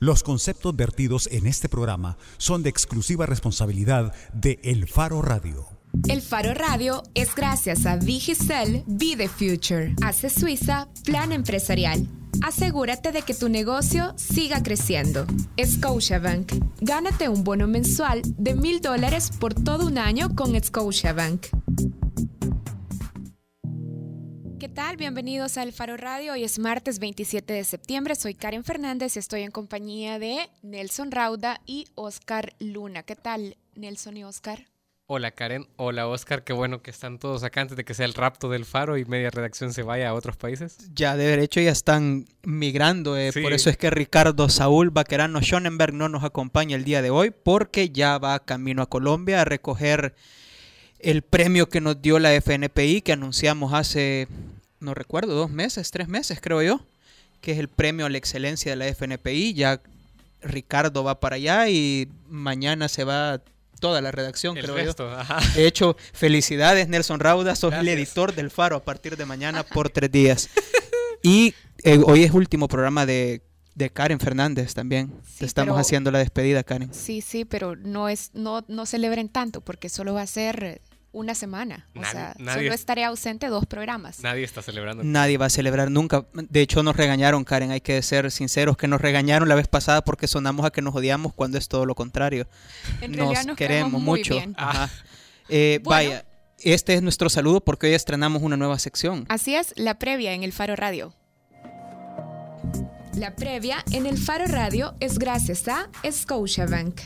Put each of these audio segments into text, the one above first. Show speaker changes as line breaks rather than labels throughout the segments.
Los conceptos vertidos en este programa son de exclusiva responsabilidad de El Faro Radio.
El Faro Radio es gracias a Digicel Be the Future. Hace Suiza Plan Empresarial. Asegúrate de que tu negocio siga creciendo. Scotiabank. Gánate un bono mensual de mil dólares por todo un año con Scotiabank. ¿Qué tal? Bienvenidos al Faro Radio. Hoy es martes 27 de septiembre. Soy Karen Fernández y estoy en compañía de Nelson Rauda y Oscar Luna. ¿Qué tal, Nelson y Oscar?
Hola Karen, hola Oscar, qué bueno que están todos acá antes de que sea el rapto del faro y media redacción se vaya a otros países.
Ya de derecho ya están migrando, eh, por eso es que Ricardo Saúl Baquerano Schonenberg no nos acompaña el día de hoy porque ya va camino a Colombia a recoger el premio que nos dio la FNPI que anunciamos hace, no recuerdo, dos meses, tres meses creo yo, que es el premio a la excelencia de la FNPI. Ya Ricardo va para allá y mañana se va toda la redacción, creo yo. De hecho, felicidades Nelson Rauda, sos el editor del Faro a partir de mañana por tres días. y eh, hoy es último programa de, Karen Fernández también. Te estamos haciendo la despedida, Karen.
Sí, sí, pero no es, no, no celebren tanto, porque solo va a ser una semana. o sea, solo estaré ausente dos programas.
Nadie está celebrando.
Nadie va a celebrar nunca. De hecho, nos regañaron, Karen, hay que ser sinceros, que nos regañaron la vez pasada porque sonamos a que nos odiamos cuando es todo lo contrario. nos, queremos mucho. Eh, vaya, este es nuestro saludo porque hoy estrenamos una nueva sección.
Así es, la previa en el Faro Radio. La previa en el Faro Radio es gracias a Scotiabank.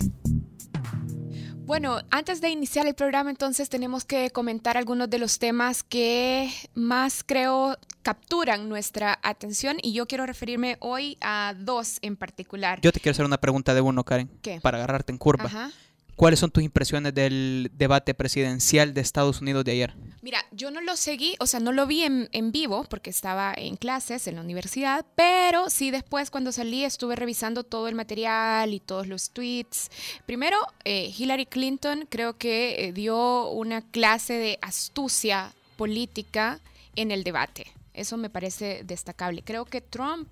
Bueno, antes de iniciar el programa entonces tenemos que comentar algunos de los temas que más creo capturan nuestra atención y yo quiero referirme hoy a dos en particular.
Yo te quiero hacer una pregunta de uno, Karen. ¿Qué? Para agarrarte en curva. Ajá. ¿Cuáles son tus impresiones del debate presidencial de Estados Unidos de ayer?
Mira, yo no lo seguí, o sea, no lo vi en, vivo porque estaba en clases en la universidad, pero sí después cuando salí estuve revisando todo el material y todos los tweets. Primero, eh, Hillary Clinton creo que eh, dio una clase de astucia política en el debate. Eso me parece destacable. Creo que Trump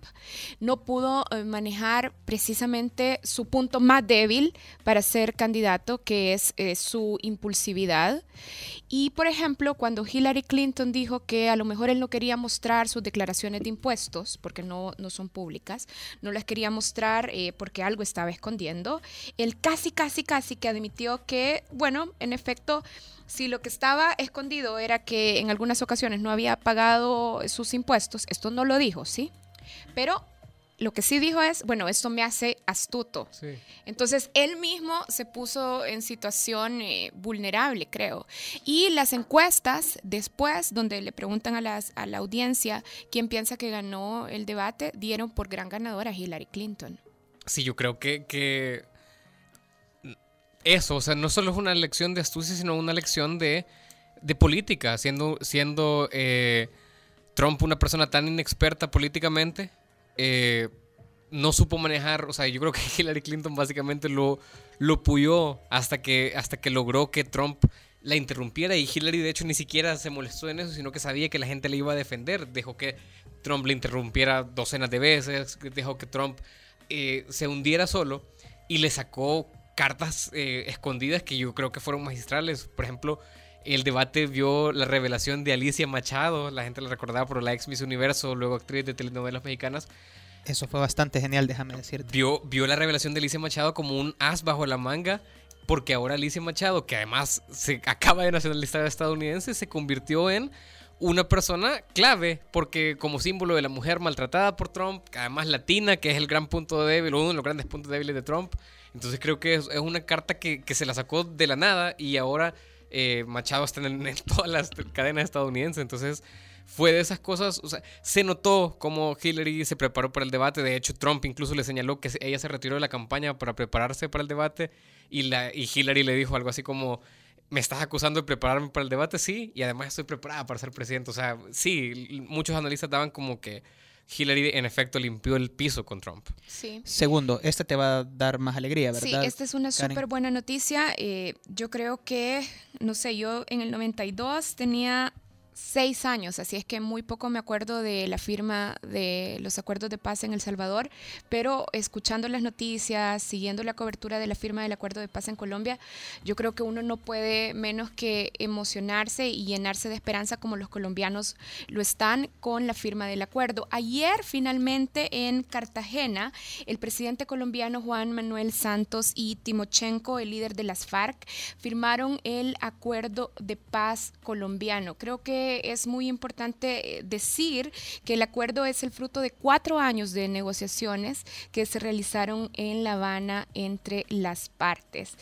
no pudo eh, manejar precisamente su punto más débil para ser candidato, que es eh, su impulsividad. Y, por ejemplo, cuando Hillary Clinton dijo que a lo mejor él no quería mostrar sus declaraciones de impuestos, porque no, no son públicas, no las quería mostrar eh, porque algo estaba escondiendo, él casi, casi, casi que admitió que, bueno, en efecto, si lo que estaba escondido era que en algunas ocasiones no había pagado sus impuestos, esto no lo dijo, ¿sí? Pero lo que sí dijo es, bueno, esto me hace astuto. Entonces, él mismo se puso en situación eh, vulnerable, creo. Y las encuestas después, donde le preguntan a, las, a la audiencia quién piensa que ganó el debate, dieron por gran ganadora a Hillary Clinton.
Sí, yo creo que, que eso, o sea, no solo es una lección de astucia, sino una lección de, política, siendo, siendo eh, Trump una persona tan inexperta políticamente, eh, no supo manejar, o sea, yo creo que Hillary Clinton básicamente lo, lo puyó hasta que, hasta que logró que Trump la interrumpiera. Y Hillary de hecho ni siquiera se molestó en eso, sino que sabía que la gente le iba a defender, dejó que Trump le interrumpiera docenas de veces, dejó que Trump eh, se hundiera solo y le sacó cartas eh, escondidas que yo creo que fueron magistrales. Por ejemplo, el debate vio la revelación de Alicia Machado, la gente la recordaba por la ex Miss Universo, luego actriz de telenovelas mexicanas.
Eso fue bastante genial, déjame decirte.
Vio, vio la revelación de Alicia Machado como un as bajo la manga, porque ahora Alicia Machado, que además se acaba de nacionalizar estadounidense, se convirtió en una persona clave, porque como símbolo de la mujer maltratada por Trump, además latina, que es el gran punto débil, uno de los grandes puntos débiles de Trump, entonces creo que es, una carta que, se la sacó de la nada y ahora eh, Machado está en, todas las cadenas estadounidenses. Entonces fue de esas cosas, se notó cómo Hillary se preparó para el debate. De hecho, Trump incluso le señaló que ella se retiró de la campaña para prepararse para el debate y, la, y Hillary le dijo algo así como, ¿me estás acusando de prepararme para el debate? Sí, y además estoy preparada para ser presidente. O sea, sí, muchos analistas daban como que Hillary en efecto limpió el piso con Trump.
Sí.
Segundo, este te va a dar más alegría, ¿verdad?
Sí, esta es una súper buena noticia. Eh, yo creo que, no sé, yo en el 92 tenía seis años, así es que muy poco me acuerdo de la firma de los acuerdos de paz en El Salvador, pero escuchando las noticias, siguiendo la cobertura de la firma del acuerdo de paz en Colombia, yo creo que uno no puede menos que emocionarse y llenarse de esperanza como los colombianos lo están con la firma del acuerdo. Ayer finalmente en Cartagena, el presidente colombiano Juan Manuel Santos y Timochenko, el líder de las FARC, firmaron el acuerdo de paz colombiano. Creo que es muy importante eh, decir que el acuerdo es el fruto de cuatro años de negociaciones que se realizaron en La Habana entre las partes.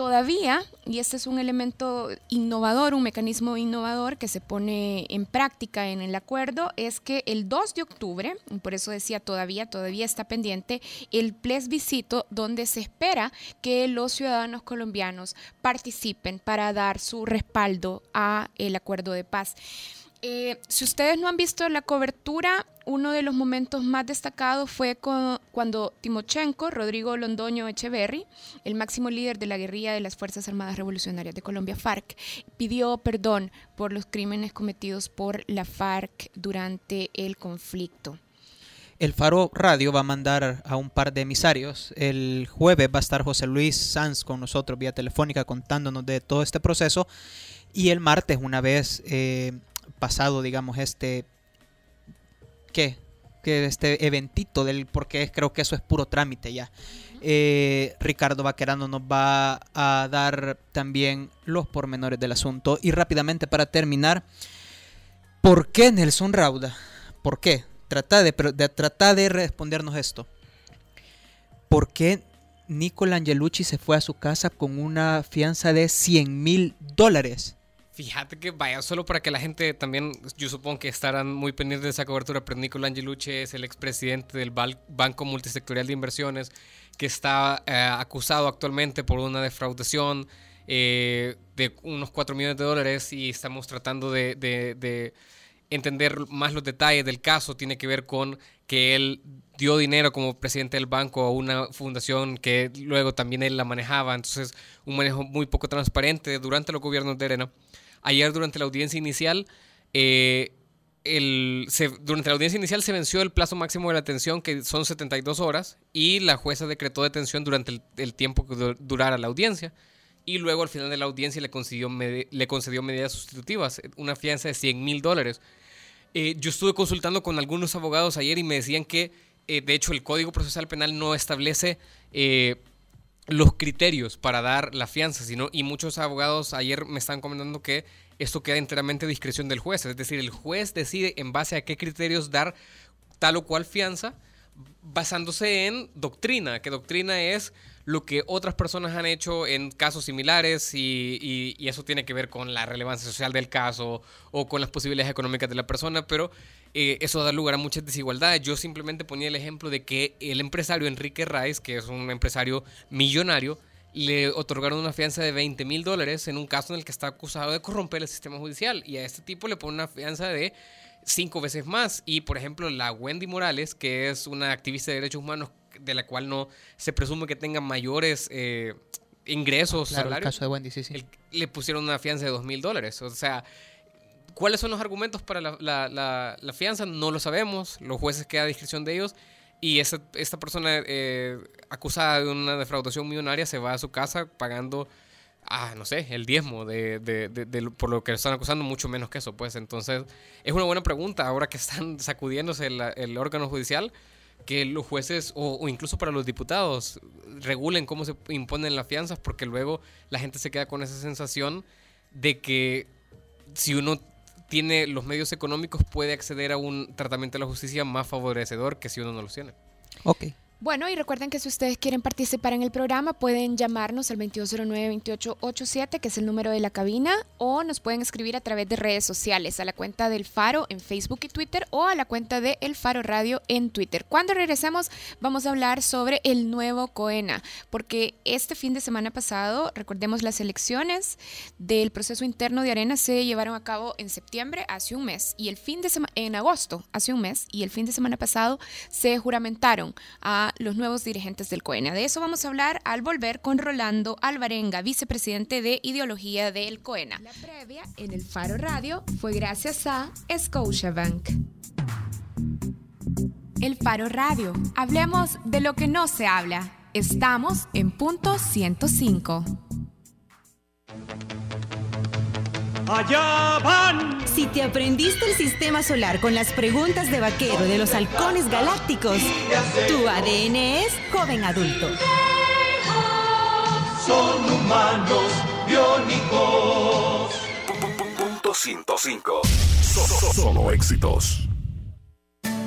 Todavía, y este es un elemento innovador, un mecanismo innovador que se pone en práctica en el acuerdo, es que el 2 de octubre, por eso decía todavía, todavía está pendiente, el plebiscito donde se espera que los ciudadanos colombianos participen para dar su respaldo a el acuerdo de paz. Eh, si ustedes no han visto la cobertura, uno de los momentos más destacados fue cuando Timochenko, Rodrigo Londoño Echeverry, el máximo líder de la guerrilla de las Fuerzas Armadas Revolucionarias de Colombia, FARC, pidió perdón por los crímenes cometidos por la FARC durante el conflicto.
El Faro Radio va a mandar a un par de emisarios. El jueves va a estar José Luis Sanz con nosotros vía telefónica contándonos de todo este proceso. Y el martes, una vez eh, pasado, digamos, este, ¿qué? Que este eventito del, porque creo que eso es puro trámite ya. Eh, Ricardo Vaquerano nos va a dar también los pormenores del asunto. Y rápidamente para terminar, ¿por qué Nelson Rauda? ¿Por qué? Trata de, de, de respondernos esto. ¿Por qué Nicola Angelucci se fue a su casa con una fianza de 100 mil dólares?
Fíjate que vaya, solo para que la gente también, yo supongo que estarán muy pendientes de esa cobertura, pero Nicolás Angelucci es el expresidente del Banco Multisectorial de Inversiones que está eh, acusado actualmente por una defraudación eh, de unos 4 millones de dólares y estamos tratando de, de entender más los detalles del caso. Tiene que ver con que él dio dinero como presidente del banco a una fundación que luego también él la manejaba. Entonces, un manejo muy poco transparente durante los gobiernos de Arena. Ayer durante la audiencia inicial, eh, el, durante la audiencia inicial se venció el plazo máximo de la atención, que son 72 horas, y la jueza decretó detención durante el, tiempo que durara la audiencia. Y luego al final de la audiencia le concedió, medidas sustitutivas, una fianza de 100 mil dólares. Eh, yo estuve consultando con algunos abogados ayer y me decían que, eh, de hecho, el Código Procesal Penal no establece los criterios para dar la fianza, sino, y muchos abogados ayer me están comentando que esto queda enteramente a discreción del juez, es decir, el juez decide en base a qué criterios dar tal o cual fianza, basándose en doctrina, que doctrina es lo que otras personas han hecho en casos similares y, eso tiene que ver con la relevancia social del caso o con las posibilidades económicas de la persona, pero eh, eso da lugar a muchas desigualdades. Yo simplemente ponía el ejemplo de que el empresario Enrique Rice, que es un empresario millonario, le otorgaron una fianza de 20 mil dólares en un caso en el que está acusado de corromper el sistema judicial y a este tipo le pone una fianza de cinco veces más. Y por ejemplo, la Wendy Morales, que es una activista de derechos humanos de la cual no se presume que tenga mayores eh, ingresos,
claro, El caso de Wendy, sí,
sí. le pusieron una fianza de dos mil dólares. O sea, ¿cuáles son los argumentos para la, fianza? No lo sabemos. Los jueces queda a discreción de ellos. Y esta, esta persona eh, acusada de una defraudación millonaria se va a su casa pagando, ah, no sé, el diezmo de, de, por lo que están acusando, mucho menos que eso. Pues entonces, es una buena pregunta ahora que están sacudiéndose el, el órgano judicial que los jueces o, incluso para los diputados regulen cómo se imponen las fianzas porque luego la gente se queda con esa sensación de que si uno tiene los medios económicos puede acceder a un tratamiento de la justicia más favorecedor que si uno no los tiene.
Ok.
Bueno, y recuerden que si ustedes quieren participar en el programa, pueden llamarnos al 2209-2887, que es el número de la cabina, o nos pueden escribir a través de redes sociales, a la cuenta del Faro en Facebook y Twitter, o a la cuenta de El Faro Radio en Twitter. Cuando regresemos, vamos a hablar sobre el nuevo COENA, porque este fin de semana pasado, recordemos las elecciones del proceso interno de Arena se llevaron a cabo en septiembre, hace un mes, y el fin de semana, en agosto, hace un mes, y el fin de semana pasado se juramentaron a a los nuevos dirigentes del COENA. De eso vamos a hablar al volver con Rolando Alvarenga, vicepresidente de ideología del COENA. La previa en el Faro Radio fue gracias a Scotiabank. El Faro Radio. Hablemos de lo que no se habla. Estamos en punto 105.
Allá van.
Si te aprendiste el sistema solar con las preguntas de vaquero de los halcones galácticos, tu ADN es joven adulto.
Son humanos biónicos.
Punto 105. Solo éxitos.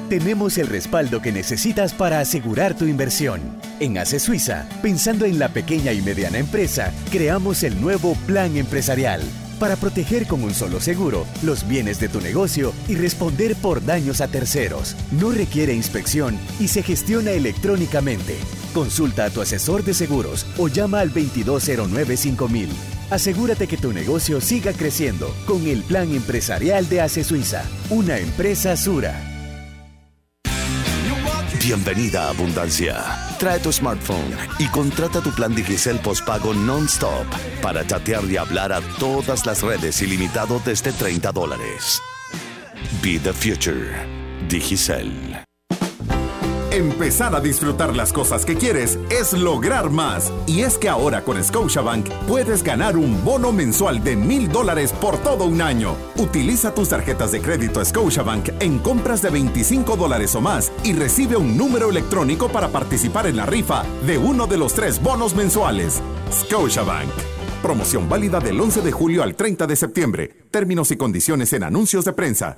Tenemos el respaldo que necesitas para asegurar tu inversión. En ACE Suiza, pensando en la pequeña y mediana empresa, creamos el nuevo Plan Empresarial para proteger con un solo seguro los bienes de tu negocio y responder por daños a terceros. No requiere inspección y se gestiona electrónicamente. Consulta a tu asesor de seguros o llama al 2209-5000. Asegúrate que tu negocio siga creciendo con el plan empresarial de ACE Suiza, una empresa Sura.
Bienvenida a Abundancia. Trae tu smartphone y contrata tu plan Digicel postpago non-stop para chatear y hablar a todas las redes ilimitado desde 30 dólares. Be the future. Digicel.
Empezar a disfrutar las cosas que quieres es lograr más. Y es que ahora con Scotiabank puedes ganar un bono mensual de mil dólares por todo un año. Utiliza tus tarjetas de crédito Scotiabank en compras de 25 dólares o más y recibe un número electrónico para participar en la rifa de uno de los tres bonos mensuales. Scotiabank. Promoción válida del 11 de julio al 30 de septiembre. Términos y condiciones en anuncios de prensa.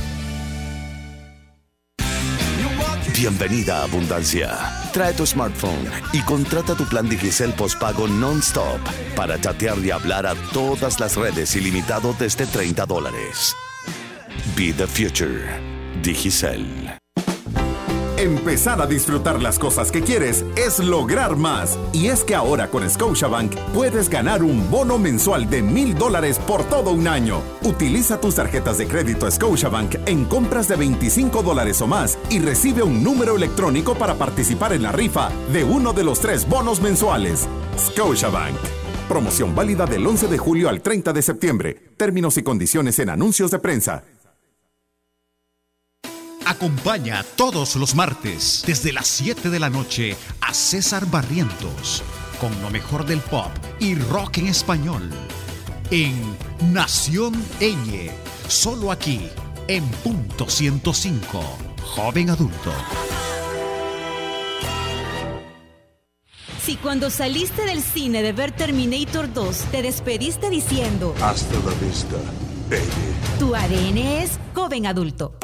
Bienvenida a Abundancia. Trae tu smartphone y contrata tu plan Digicel postpago non-stop para chatear y hablar a todas las redes ilimitado desde 30 dólares. Be the future. Digicel.
Empezar a disfrutar las cosas que quieres es lograr más. Y es que ahora con Scotiabank puedes ganar un bono mensual de mil dólares por todo un año. Utiliza tus tarjetas de crédito Scotiabank en compras de 25 dólares o más y recibe un número electrónico para participar en la rifa de uno de los tres bonos mensuales. Scotiabank. Promoción válida del 11 de julio al 30 de septiembre. Términos y condiciones en anuncios de prensa.
Acompaña todos los martes desde las 7 de la noche a César Barrientos con lo mejor del pop y rock en español en Nación Eñe, solo aquí en punto 105, joven adulto.
Si cuando saliste del cine de ver Terminator 2 te despediste diciendo
Hasta la vista, baby.
tu ADN es joven adulto.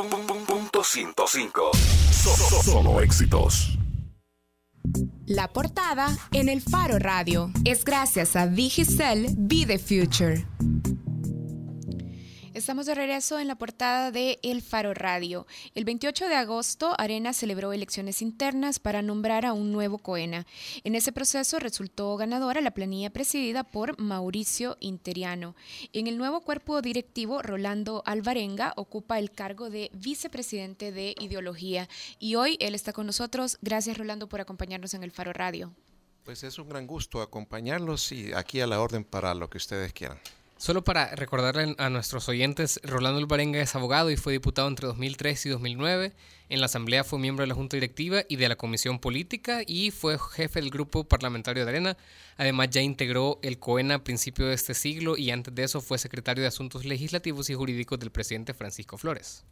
Punto 105. Solo éxitos.
La portada en el Faro Radio es gracias a Digicel Be the Future. Estamos de regreso en la portada de El Faro Radio. El 28 de agosto, Arena celebró elecciones internas para nombrar a un nuevo COENA. En ese proceso resultó ganadora la planilla presidida por Mauricio Interiano. En el nuevo cuerpo directivo, Rolando Alvarenga ocupa el cargo de vicepresidente de ideología. Y hoy él está con nosotros. Gracias, Rolando, por acompañarnos en El Faro Radio.
Pues es un gran gusto acompañarlos y aquí a la orden para lo que ustedes quieran.
Solo para recordarle a nuestros oyentes, Rolando Alvarenga es abogado y fue diputado entre 2003 y 2009. En la Asamblea fue miembro de la Junta Directiva y de la Comisión Política y fue jefe del Grupo Parlamentario de Arena. Además ya integró el COENA a principios de este siglo y antes de eso fue secretario de Asuntos Legislativos y Jurídicos del presidente Francisco Flores.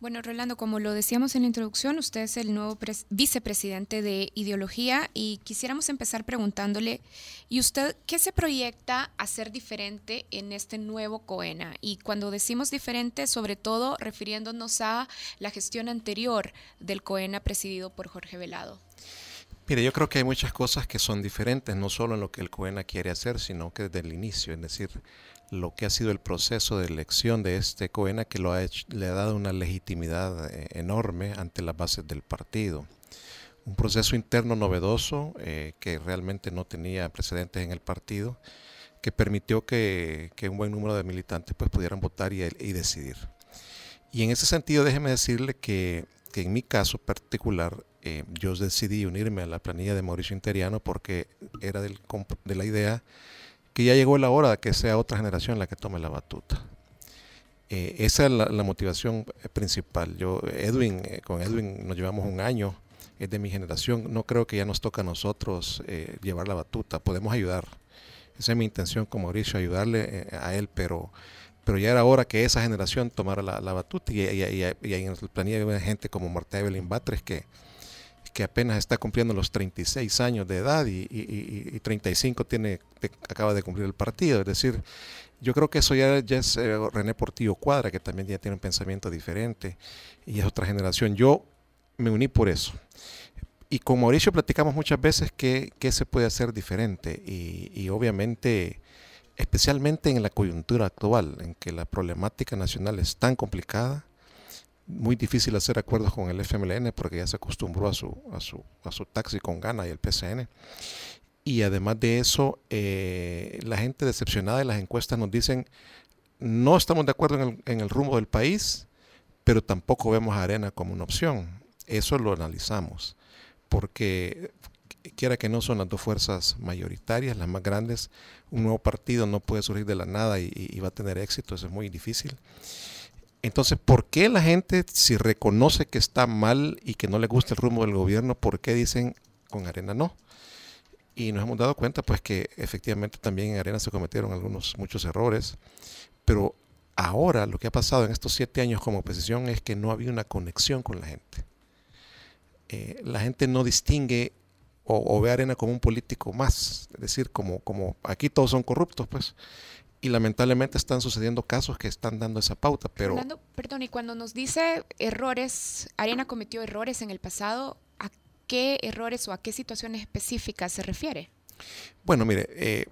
Bueno, Rolando, como lo decíamos en la introducción, usted es el nuevo vicepresidente de Ideología y quisiéramos empezar preguntándole, ¿y usted qué se proyecta a ser diferente en este nuevo COENA? Y cuando decimos diferente, sobre todo refiriéndonos a la gestión anterior del COENA presidido por Jorge Velado.
Mire, yo creo que hay muchas cosas que son diferentes, no solo en lo que el COENA quiere hacer, sino que desde el inicio, es decir, lo que ha sido el proceso de elección de este COENA que lo ha le ha dado una legitimidad eh, enorme ante las bases del partido. Un proceso interno novedoso eh, que realmente no tenía precedentes en el partido, que permitió que, un buen número de militantes pues, pudieran votar y, decidir. Y en ese sentido, déjeme decirle que, en mi caso particular, eh, yo decidí unirme a la planilla de Mauricio Interiano porque era del, de la idea que ya llegó la hora de que sea otra generación la que tome la batuta. Eh, esa es la, motivación principal. Yo, Edwin, eh, con Edwin nos llevamos un año, es de mi generación. No creo que ya nos toca a nosotros eh, llevar la batuta. Podemos ayudar. Esa es mi intención con Mauricio, ayudarle a él, pero, pero ya era hora que esa generación tomara la, batuta. Y, y, en el planilla hay gente como Marta Evelyn Batres que, que apenas está cumpliendo los 36 años de edad y, 35 tiene, acaba de cumplir el partido. Es decir, yo creo que eso ya, es eh, René Portillo Cuadra, que también ya tiene un pensamiento diferente y es otra generación. Yo me uní por eso. Y con Mauricio platicamos muchas veces que, se puede hacer diferente y obviamente especialmente en la coyuntura actual, en que la problemática nacional es tan complicada, muy difícil hacer acuerdos con el FMLN porque ya se acostumbró a su, a su, a su taxi con gana y el PCN. Y además de eso, eh, la gente decepcionada de las encuestas nos dicen, no estamos de acuerdo en el, en el rumbo del país, pero tampoco vemos a Arena como una opción. Eso lo analizamos, porque quiera que no son las dos fuerzas mayoritarias, las más grandes, un nuevo partido no puede surgir de la nada y, y va a tener éxito, eso es muy difícil. Entonces, ¿por qué la gente, si reconoce que está mal y que no le gusta el rumbo del gobierno, por qué dicen con arena no? Y nos hemos dado cuenta, pues, que efectivamente también en arena se cometieron algunos, muchos errores, pero ahora lo que ha pasado en estos siete años como oposición es que no había una conexión con la gente. Eh, la gente no distingue o, ve a Arena como un político más, es decir, como, como aquí todos son corruptos, pues y lamentablemente están sucediendo casos que están dando esa pauta, pero...
perdón, y cuando nos dice errores, Arena cometió errores en el pasado, ¿a qué errores o a qué situaciones específicas se refiere?
Bueno, mire, eh,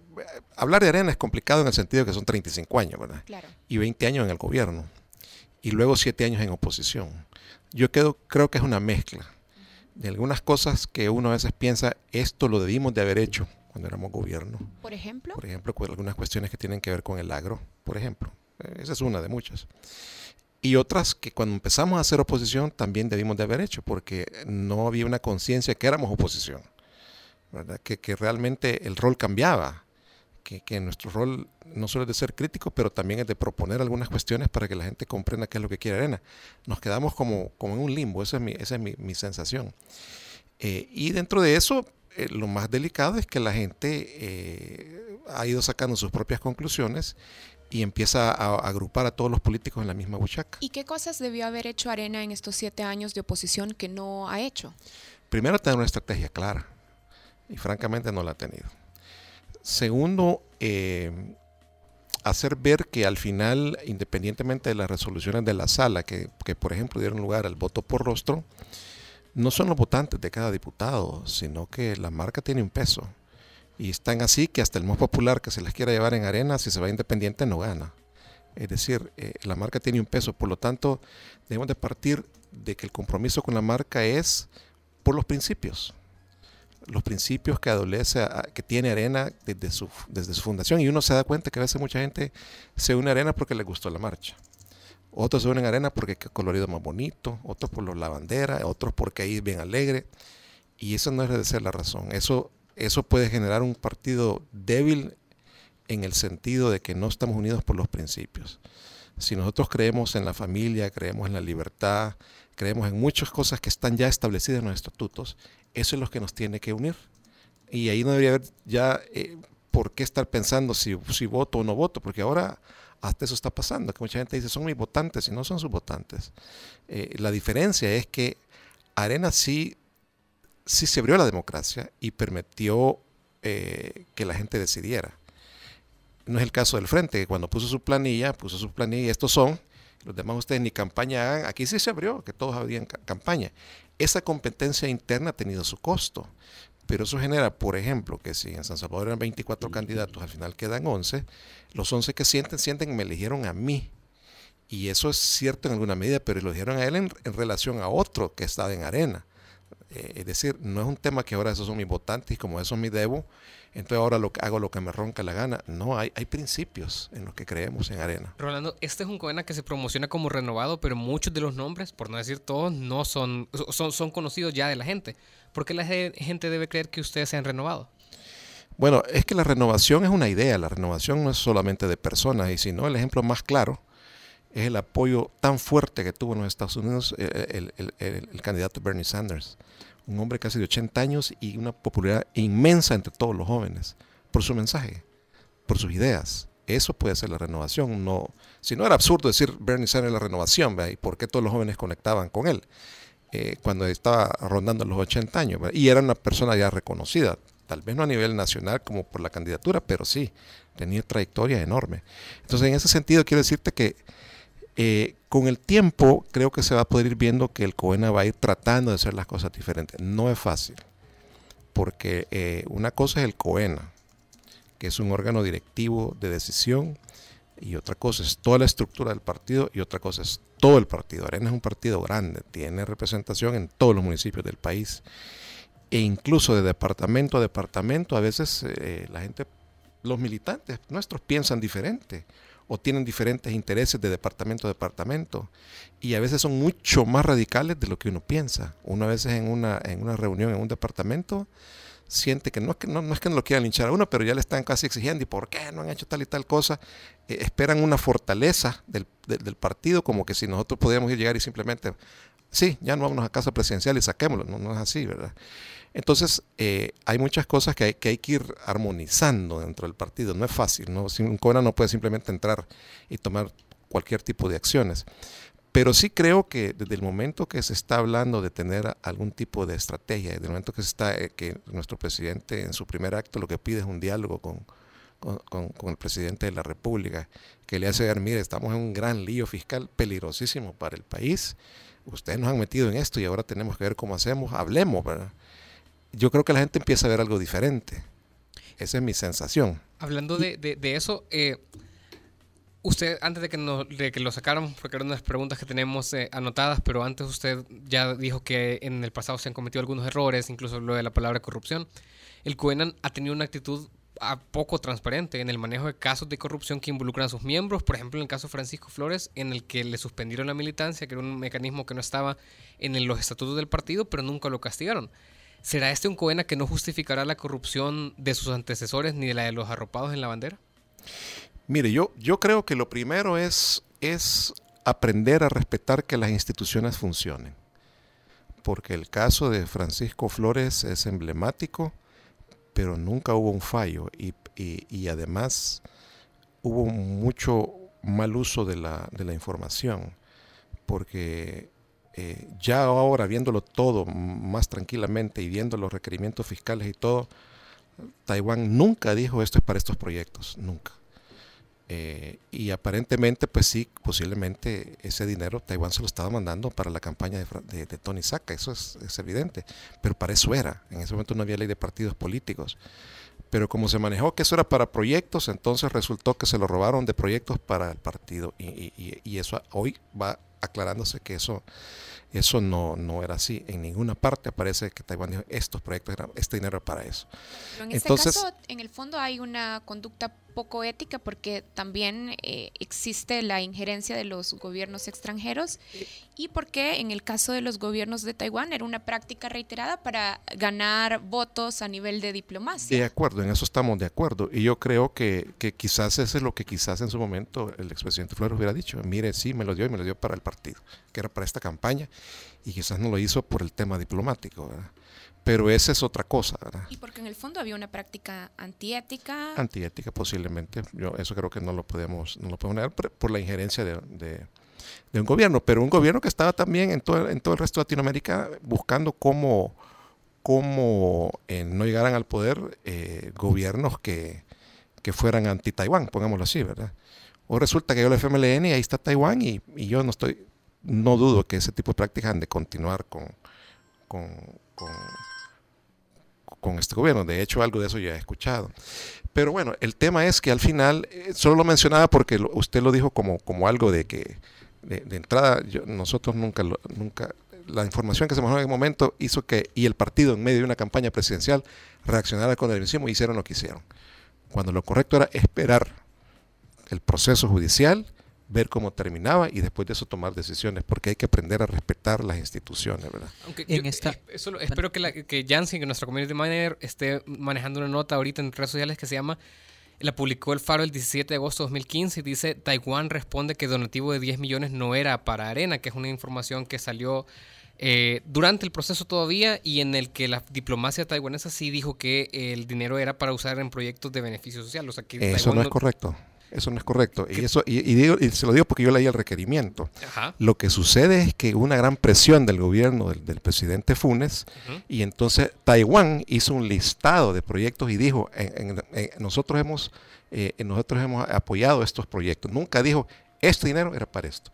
hablar de Arena es complicado en el sentido que son 35 años, ¿verdad?
Claro.
Y 20 años en el gobierno, y luego 7 años en oposición. Yo creo, creo que es una mezcla de algunas cosas que uno a veces piensa, esto lo debimos de haber hecho, cuando éramos gobierno.
¿Por ejemplo?
Por ejemplo, algunas cuestiones que tienen que ver con el agro, por ejemplo. Eh, esa es una de muchas. Y otras que cuando empezamos a hacer oposición también debimos de haber hecho, porque no había una conciencia que éramos oposición. ¿verdad? Que, que, realmente el rol cambiaba. Que, que, nuestro rol no solo es de ser crítico, pero también es de proponer algunas cuestiones para que la gente comprenda qué es lo que quiere Arena. Nos quedamos como, como en un limbo, esa es mi, esa es mi, mi sensación. Eh, y dentro de eso, eh, lo más delicado es que la gente eh, ha ido sacando sus propias conclusiones y empieza a, agrupar a todos los políticos en la misma buchaca.
¿Y qué cosas debió haber hecho Arena en estos siete años de oposición que no ha hecho?
Primero, tener una estrategia clara y francamente no la ha tenido. Segundo, eh, hacer ver que al final, independientemente de las resoluciones de la sala, que, que por ejemplo dieron lugar al voto por rostro, no son los votantes de cada diputado, sino que la marca tiene un peso. Y están así que hasta el más popular que se les quiera llevar en arena, si se va independiente, no gana. Es decir, eh, la marca tiene un peso. Por lo tanto, debemos de partir de que el compromiso con la marca es por los principios. Los principios que adolece, que tiene Arena desde su, desde su fundación. Y uno se da cuenta que a veces mucha gente se une a Arena porque le gustó la marcha. Otros se unen a arena porque el colorido más bonito, otros por la bandera, otros porque ahí es bien alegre. Y eso no es de ser la razón. Eso, eso puede generar un partido débil en el sentido de que no estamos unidos por los principios. Si nosotros creemos en la familia, creemos en la libertad, creemos en muchas cosas que están ya establecidas en los estatutos, eso es lo que nos tiene que unir. Y ahí no debería haber ya eh, por qué estar pensando si, si voto o no voto, porque ahora hasta eso está pasando, que mucha gente dice son mis votantes y no son sus votantes. Eh, la diferencia es que Arena sí, sí se abrió la democracia y permitió eh, que la gente decidiera. No es el caso del Frente, que cuando puso su planilla, puso su planilla estos son, los demás ustedes ni campaña hagan, aquí sí se abrió, que todos habían campaña. esa competencia interna ha tenido su costo. Pero eso genera, por ejemplo, que si en San Salvador eran 24 candidatos, al final quedan 11, los 11 que sienten, sienten que me eligieron a mí. Y eso es cierto en alguna medida, pero lo dijeron a él en, relación a otro que estaba en arena. Eh, es decir, no es un tema que ahora esos son mis votantes y como eso es mi debo, entonces ahora lo, hago lo que me ronca la gana. No, hay, hay principios en los que creemos en Arena.
Rolando, este es un Coena que se promociona como renovado, pero muchos de los nombres, por no decir todos, no son, son, son conocidos ya de la gente. ¿Por qué la gente debe creer que ustedes se han renovado?
Bueno, es que la renovación es una idea, la renovación no es solamente de personas, y si no, el ejemplo más claro es el apoyo tan fuerte que tuvo en los Estados Unidos eh, el, el candidato Bernie Sanders un hombre casi de 80 años y una popularidad inmensa entre todos los jóvenes, por su mensaje, por sus ideas. Eso puede ser la renovación. No, si no era absurdo decir Bernie Sanders la renovación, ¿ve? ¿y por qué todos los jóvenes conectaban con él? Eh, cuando estaba rondando los 80 años. Y era una persona ya reconocida, tal vez no a nivel nacional como por la candidatura, pero sí, tenía trayectoria enorme. Entonces, en ese sentido, quiero decirte que eh, con el tiempo creo que se va a poder ir viendo que el COENA va a ir tratando de hacer las cosas diferentes. No es fácil, porque eh, una cosa es el COENA, que es un órgano directivo de decisión, y otra cosa es toda la estructura del partido, y otra cosa es todo el partido. Arena es un partido grande, tiene representación en todos los municipios del país, e incluso de departamento a departamento, a veces eh, la gente, los militantes nuestros piensan diferente o tienen diferentes intereses de departamento a departamento y a veces son mucho más radicales de lo que uno piensa. Uno a veces en una, en una reunión en un departamento siente que no es que no, es que no lo quieran linchar a uno, pero ya le están casi exigiendo y por qué no han hecho tal y tal cosa. Eh, esperan una fortaleza del, del, partido como que si nosotros podíamos llegar y simplemente, sí, ya no vamos a casa presidencial y saquémoslo. No, no es así, ¿verdad? Entonces, eh, hay muchas cosas que hay, que ir armonizando dentro del partido. No es fácil, ¿no? Un CONA no puede simplemente entrar y tomar cualquier tipo de acciones. Pero sí creo que desde el momento que se está hablando de tener algún tipo de estrategia, desde el momento que se está, eh, que nuestro presidente en su primer acto lo que pide es un diálogo con, con, el presidente de la República, que le hace ver, mire, estamos en un gran lío fiscal peligrosísimo para el país. Ustedes nos han metido en esto y ahora tenemos que ver cómo hacemos. Hablemos, ¿verdad? Yo creo que la gente empieza a ver algo diferente. Esa es mi sensación.
Hablando de, eso, eh, usted, antes de que, de que lo sacaran, porque eran unas preguntas que tenemos eh, anotadas, pero antes usted ya dijo que en el pasado se han cometido algunos errores, incluso lo de la palabra corrupción. El CUENAN ha tenido una actitud ah, poco transparente en el manejo de casos de corrupción que involucran a sus miembros, por ejemplo en el caso Francisco Flores, en el que le suspendieron la militancia, que era un mecanismo que no estaba en los estatutos del partido, pero nunca lo castigaron. ¿Será este un Coena que no justificará la corrupción de sus antecesores ni de la de los arropados en la bandera?
Mire, yo, yo creo que lo primero es, es aprender a respetar que las instituciones funcionen. Porque el caso de Francisco Flores es emblemático, pero nunca hubo un fallo y, y, además hubo mucho mal uso de la, de la información. Porque eh, ya ahora viéndolo todo más tranquilamente y viendo los requerimientos fiscales y todo, Taiwán nunca dijo esto es para estos proyectos, nunca. Eh, y aparentemente, pues sí, posiblemente ese dinero Taiwán se lo estaba mandando para la campaña de, Tony Saca, eso es, es, evidente, pero para eso era, en ese momento no había ley de partidos políticos. Pero como se manejó que eso era para proyectos, entonces resultó que se lo robaron de proyectos para el partido. Y, y, y eso hoy va aclarándose que eso eso no, no era así. En ninguna parte aparece que Taiwán dijo estos proyectos eran este dinero para eso.
Pero en este caso, en el fondo hay una conducta poco ética porque también eh, existe la injerencia de los gobiernos extranjeros y porque en el caso de los gobiernos de Taiwán era una práctica reiterada para ganar votos a nivel de diplomacia.
De acuerdo, en eso estamos de acuerdo. Y yo creo que, que quizás ese es lo que quizás en su momento el expresidente Flores hubiera dicho. Mire, sí, me lo dio y me lo dio para el partido, que era para esta campaña y quizás no lo hizo por el tema diplomático. ¿verdad? Pero esa es otra cosa, ¿verdad?
Y porque en el fondo había una práctica antiética.
Antiética posiblemente. Yo eso creo que no lo podemos, no lo podemos negar por, la injerencia de, de, un gobierno. Pero un gobierno que estaba también en todo, en todo el resto de Latinoamérica buscando cómo, cómo eh, no llegaran al poder eh, gobiernos que, que fueran anti-Taiwán, pongámoslo así, ¿verdad? O resulta que yo el FMLN y ahí está Taiwán y, y yo no estoy, no dudo que ese tipo de prácticas han de continuar con con, con, este gobierno. De hecho, algo de eso ya he escuchado. Pero bueno, el tema es que al final, eh, solo lo mencionaba porque usted lo dijo como, como algo de que de, entrada nosotros nunca, nunca, la información que se manejó en el momento hizo que, y el partido en medio de una campaña presidencial reaccionara con el mismo y hicieron lo que hicieron. Cuando lo correcto era esperar el proceso judicial, ver cómo terminaba y después de eso tomar decisiones, porque hay que aprender a respetar las instituciones, ¿verdad?
en esta... Eh, espero que, la, que Jansen, que nuestra community manager, esté manejando una nota ahorita en redes sociales que se llama la publicó el Faro el 17 de agosto de 2015 y dice, Taiwán responde que donativo de 10 millones no era para Arena, que es una información que salió eh, durante el proceso todavía y en el que la diplomacia taiwanesa sí dijo que el dinero era para usar en proyectos de beneficio social. O sea, que
Eso no es correcto. Eso no es correcto. Y, eso, y, digo, y, se lo digo porque yo leí el requerimiento. Lo que sucede es que hubo una gran presión del gobierno del, presidente Funes y entonces Taiwán hizo un listado de proyectos y dijo, nosotros, hemos, eh, nosotros hemos apoyado estos proyectos. Nunca dijo, este dinero era para esto.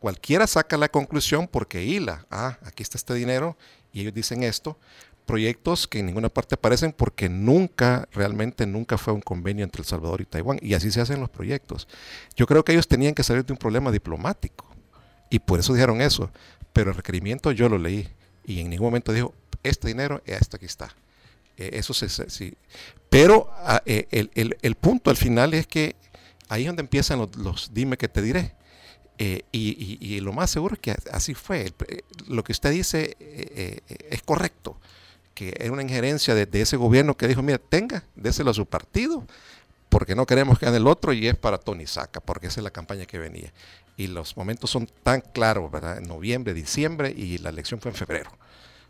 Cualquiera saca la conclusión porque ILA, ah, aquí está este dinero y ellos dicen esto, proyectos que en ninguna parte aparecen porque nunca, realmente nunca fue un convenio entre El Salvador y Taiwán. Y así se hacen los proyectos. Yo creo que ellos tenían que salir de un problema diplomático. Y por eso dijeron eso. Pero el requerimiento yo lo leí. Y en ningún momento dijo, este dinero, esto aquí está. Eh, eso se, sí. Pero ah, eh, el, punto al final es que ahí es donde empiezan los, dime que te diré. Eh, y, lo más seguro es que así fue. Lo que usted dice es correcto que era una injerencia de, ese gobierno que dijo, mira, tenga, déselo a su partido, porque no queremos que gane el otro y es para Tony Saca, porque esa es la campaña que venía. Y los momentos son tan claros, ¿verdad? En noviembre, diciembre y la elección fue en febrero.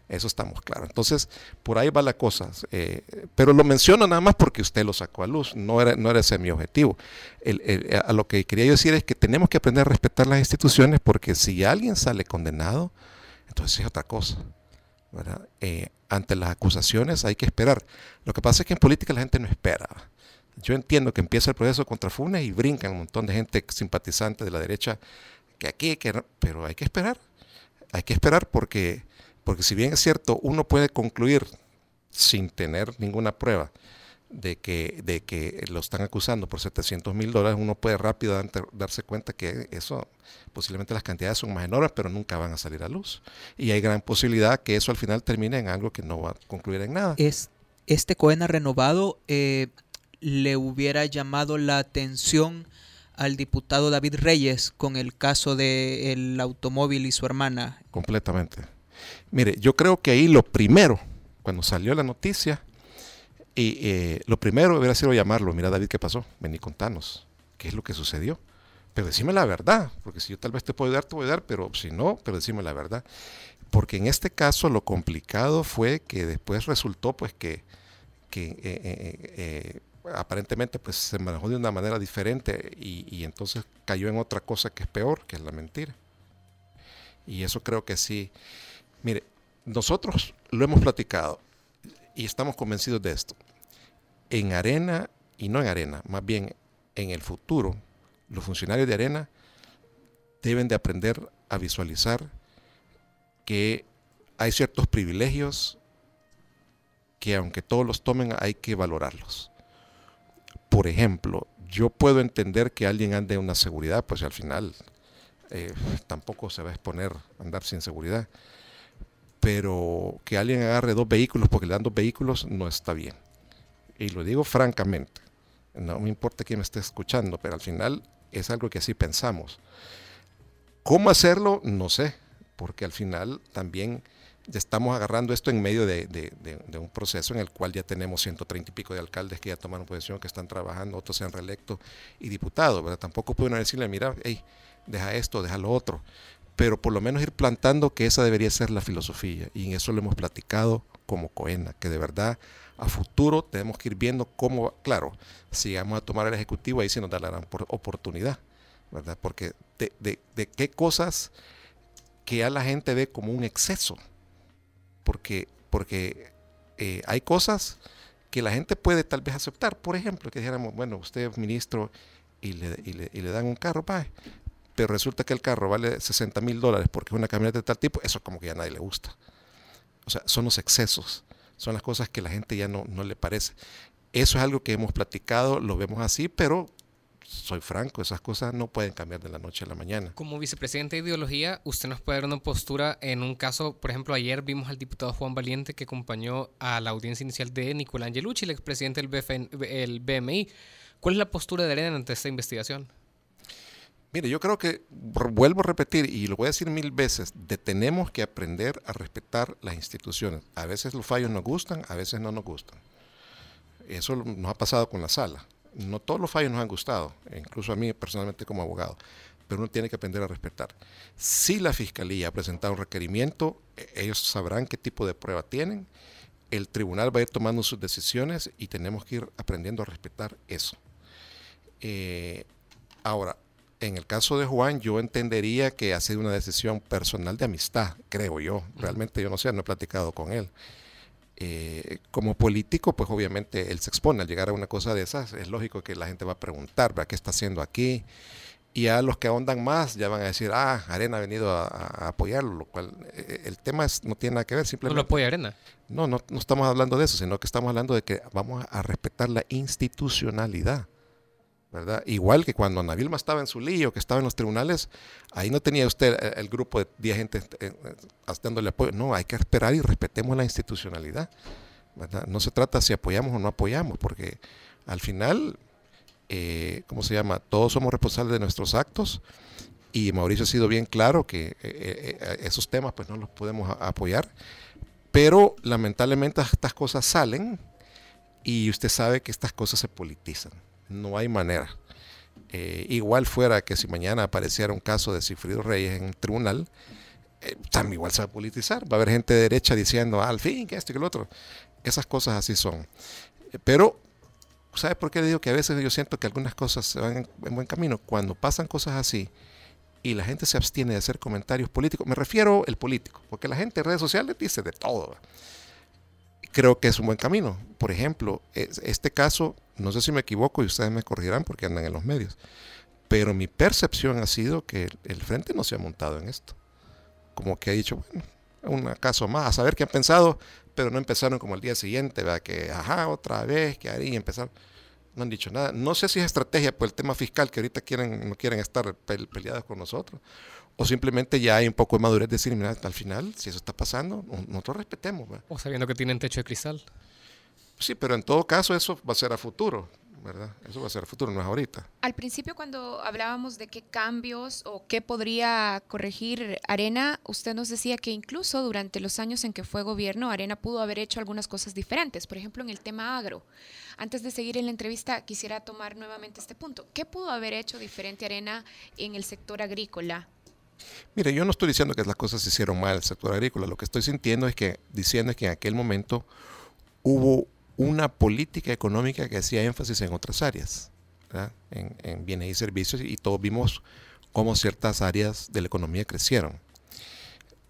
Eso estamos claros. Entonces, por ahí va la cosa. Eh, pero lo menciono nada más porque usted lo sacó a luz. No era, no era ese mi objetivo. a lo que quería decir es que tenemos que aprender a respetar las instituciones porque si alguien sale condenado, entonces es otra cosa. Eh, ante las acusaciones hay que esperar. Lo que pasa es que en política la gente no espera. Yo entiendo que empieza el proceso contra Funes y brincan un montón de gente simpatizante de la derecha que aquí, que pero hay que esperar. Hay que esperar porque, porque si bien es cierto, uno puede concluir sin tener ninguna prueba de que, de que lo están acusando por 700 mil dólares, uno puede rápido darse cuenta que eso, posiblemente las cantidades son más enormes, pero nunca van a salir a luz. Y hay gran posibilidad que eso al final termine en algo que no va a concluir en nada.
Es, este Coena renovado eh, le hubiera llamado la atención al diputado David Reyes con el caso del automóvil y su hermana.
Completamente. Mire, yo creo que ahí lo primero, cuando salió la noticia, y eh, lo primero hubiera sido llamarlo, mira David, ¿qué pasó? Vení, contanos, ¿qué es lo que sucedió? Pero decime la verdad, porque si yo tal vez te puedo dar, te voy a dar, pero si no, pero decime la verdad. Porque en este caso lo complicado fue que después resultó pues que, que eh, eh, aparentemente pues se manejó de una manera diferente y, y entonces cayó en otra cosa que es peor, que es la mentira. Y eso creo que sí. Mire, nosotros lo hemos platicado y estamos convencidos de esto. En arena, y no en arena, más bien en el futuro, los funcionarios de arena deben de aprender a visualizar que hay ciertos privilegios que aunque todos los tomen hay que valorarlos. Por ejemplo, yo puedo entender que alguien ande una seguridad, pues al final eh, tampoco se va a exponer a andar sin seguridad pero que alguien agarre dos vehículos porque le dan dos vehículos no está bien. Y lo digo francamente, no me importa quién me esté escuchando, pero al final es algo que así pensamos. ¿Cómo hacerlo? No sé, porque al final también estamos agarrando esto en medio de, un proceso en el cual ya tenemos 130 y pico de alcaldes que ya tomaron posesión, que están trabajando, otros se han reelecto y diputados, ¿verdad? Tampoco pueden decirle, mira, hey, deja esto, deja lo otro pero por lo menos ir plantando que esa debería ser la filosofía. Y en eso lo hemos platicado como Coena, que de verdad a futuro tenemos que ir viendo cómo, claro, si vamos a tomar el Ejecutivo, ahí sí nos da la gran oportunidad, ¿verdad? Porque de, qué cosas que a la gente ve como un exceso, porque, porque eh, hay cosas que la gente puede tal vez aceptar, por ejemplo, que dijéramos, bueno, usted es ministro y le, y le, y le dan un carro, pa, pero resulta que el carro vale 60 mil dólares porque es una camioneta de tal tipo, eso como que ya a nadie le gusta. O sea, son los excesos, son las cosas que la gente ya no, no le parece. Eso es algo que hemos platicado, lo vemos así, pero soy franco, esas cosas no pueden cambiar de la noche a la mañana.
Como vicepresidente de ideología, usted nos puede dar una postura en un caso, por ejemplo, ayer vimos al diputado Juan Valiente que acompañó a la audiencia inicial de Nicolás Angelucci, el expresidente del BMI. ¿Cuál es la postura de Arena ante esta investigación?
Mire, yo creo que, vuelvo a repetir, y lo voy a decir mil veces, de tenemos que aprender a respetar las instituciones. A veces los fallos nos gustan, a veces no nos gustan. Eso nos ha pasado con la sala no todos los fallos nos han gustado, incluso a mí personalmente como abogado, pero uno tiene que aprender a respetar. Si la fiscalía ha presentado un requerimiento, e-, ellos sabrán qué tipo de prueba tienen, el tribunal va a ir tomando sus decisiones y tenemos que ir aprendiendo a respetar eso. Eh, ahora, en el caso de Juan, yo entendería que ha sido una decisión personal de amistad, creo yo. Realmente yo no sé, no he platicado con él. Eh, como político, pues obviamente él se expone al llegar a una cosa de esas. Es lógico que la gente va a preguntar, ¿qué está haciendo aquí? Y a los que ahondan más ya van a decir, ah, Arena ha venido a, apoyarlo, lo cual eh, el tema no tiene nada que ver, simplemente.
¿No lo apoya Arena?
No, no, no estamos hablando de eso, sino que estamos hablando de que vamos a respetar la institucionalidad. Igual que cuando Ana Vilma estaba en su lío, que estaba en los tribunales, ahí no tenía usted el, grupo de 10 gente eh, eh, dándole apoyo. No, hay que esperar y respetemos la institucionalidad. No se trata si apoyamos o no apoyamos, porque al final, eh, ¿cómo se llama? Todos somos responsables de nuestros actos y Mauricio ha sido bien claro que esos temas pues no los podemos apoyar, pero lamentablemente estas cosas salen y usted sabe que estas cosas se politizan no hay manera. Eh, igual fuera que si mañana apareciera un caso de Cifrido Reyes en un tribunal, eh, también igual se va a politizar. Va a haber gente de derecha diciendo, al fin, que esto y que lo otro. Esas cosas así son. Eh, pero, ¿sabe por qué le digo que a veces yo siento que algunas cosas se van en, buen camino? Cuando pasan cosas así y la gente se abstiene de hacer comentarios políticos, me refiero al político, porque la gente en redes sociales dice de todo creo que es un buen camino. Por ejemplo, este caso, no sé si me equivoco y ustedes me corregirán porque andan en los medios, pero mi percepción ha sido que el frente no se ha montado en esto. Como que ha dicho, bueno, un caso más, a saber qué han pensado, pero no empezaron como el día siguiente, ¿verdad? que, ajá, otra vez, que haría, empezar. No han dicho nada. No sé si es estrategia por el tema fiscal, que ahorita quieren, no quieren estar peleados con nosotros, o simplemente ya hay un poco de madurez de decir, mira, al final, si eso está pasando, nosotros respetemos.
O sabiendo que tienen techo de cristal.
Sí, pero en todo caso eso va a ser a futuro, ¿verdad? Eso va a ser a futuro, no es ahorita.
Al principio cuando hablábamos de qué cambios o qué podría corregir Arena, usted nos decía que incluso durante los años en que fue gobierno, Arena pudo haber hecho algunas cosas diferentes, por ejemplo en el tema agro. Antes de seguir en la entrevista, quisiera tomar nuevamente este punto. ¿Qué pudo haber hecho diferente Arena en el sector agrícola?
Mire, yo no estoy diciendo que las cosas se hicieron mal el sector agrícola, lo que estoy sintiendo es que, diciendo es que en aquel momento hubo una política económica que hacía énfasis en otras áreas, en, bienes y servicios, y todos vimos cómo ciertas áreas de la economía crecieron.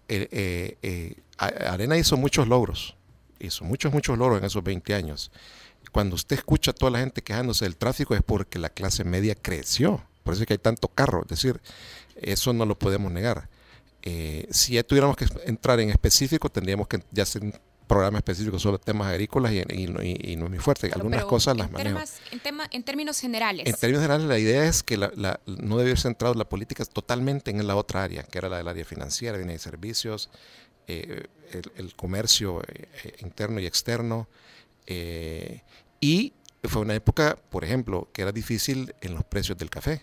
Eh, eh, Arena hizo muchos logros, hizo muchos, muchos logros en esos 20 años. Cuando usted escucha a toda la gente quejándose del tráfico es porque la clase media creció, por eso es que hay tanto carro, es decir, eso no lo podemos negar. Eh, si ya tuviéramos que entrar en específico, tendríamos que ya hacer un programa específico sobre temas agrícolas y, no es muy fuerte. Algunas cosas las manejo.
en, en, términos generales.
En términos generales, la idea es que la, no debe centrado la política totalmente en la otra área, que era la del área financiera, bienes y servicios, eh, el, comercio eh, interno y externo. y fue una época, por ejemplo, que era difícil en los precios del café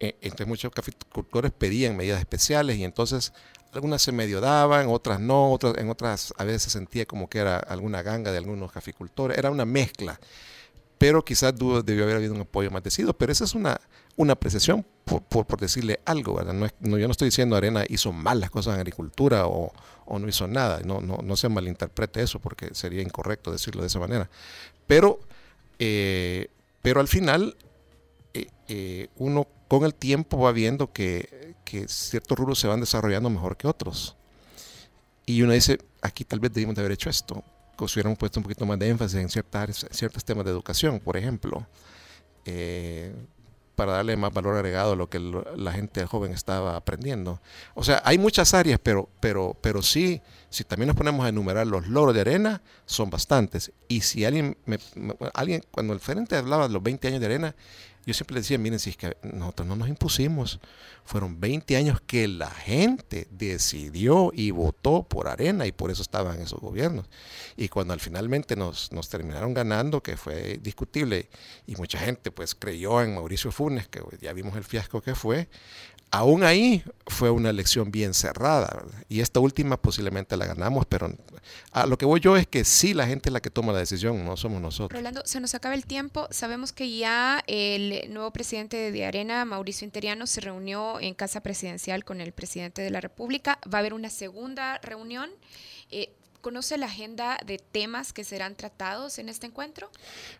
eh, entre muchos caficultores pedían medidas especiales y entonces algunas se medio daban, otras no, otras, en otras a veces se sentía como que era alguna ganga de algunos caficultores, era una mezcla, pero quizás debió haber habido un apoyo más decidido, pero esa es una, una apreciación por, por, decirle algo, ¿verdad? No, yo no estoy diciendo Arena hizo mal las cosas en agricultura o, o no hizo nada, no, no, no, se malinterprete eso porque sería incorrecto decirlo de esa manera, pero, eh, pero al final eh, eh, uno con el tiempo va viendo que, ciertos rubros se van desarrollando mejor que otros. Y uno dice, aquí tal vez debimos de haber hecho esto, que si hubiéramos puesto un poquito más de énfasis en ciertas, ciertos temas de educación, por ejemplo, eh, para darle más valor agregado a lo que la gente joven estaba aprendiendo. O sea, hay muchas áreas, pero, pero, pero sí, Si también nos ponemos a enumerar los logros de Arena, son bastantes. Y si alguien, alguien cuando el frente hablaba de los 20 años de Arena, yo siempre decía, miren, si es que nosotros no nos impusimos, fueron 20 años que la gente decidió y votó por Arena y por eso estaban esos gobiernos. Y cuando al finalmente nos, nos terminaron ganando, que fue discutible, y mucha gente pues creyó en Mauricio Funes, que ya vimos el fiasco que fue, aún ahí fue una elección bien cerrada. Y esta última posiblemente la ganamos, pero a lo que voy yo es que sí, la gente es la que toma la decisión, no somos nosotros.
Rolando, se nos acaba el tiempo. Sabemos que ya el nuevo presidente de Arena, Mauricio Interiano, se reunió en Casa Presidencial con el presidente de la República. Va a haber una segunda reunión. Eh, ¿Conoce la agenda de temas que serán tratados en este encuentro?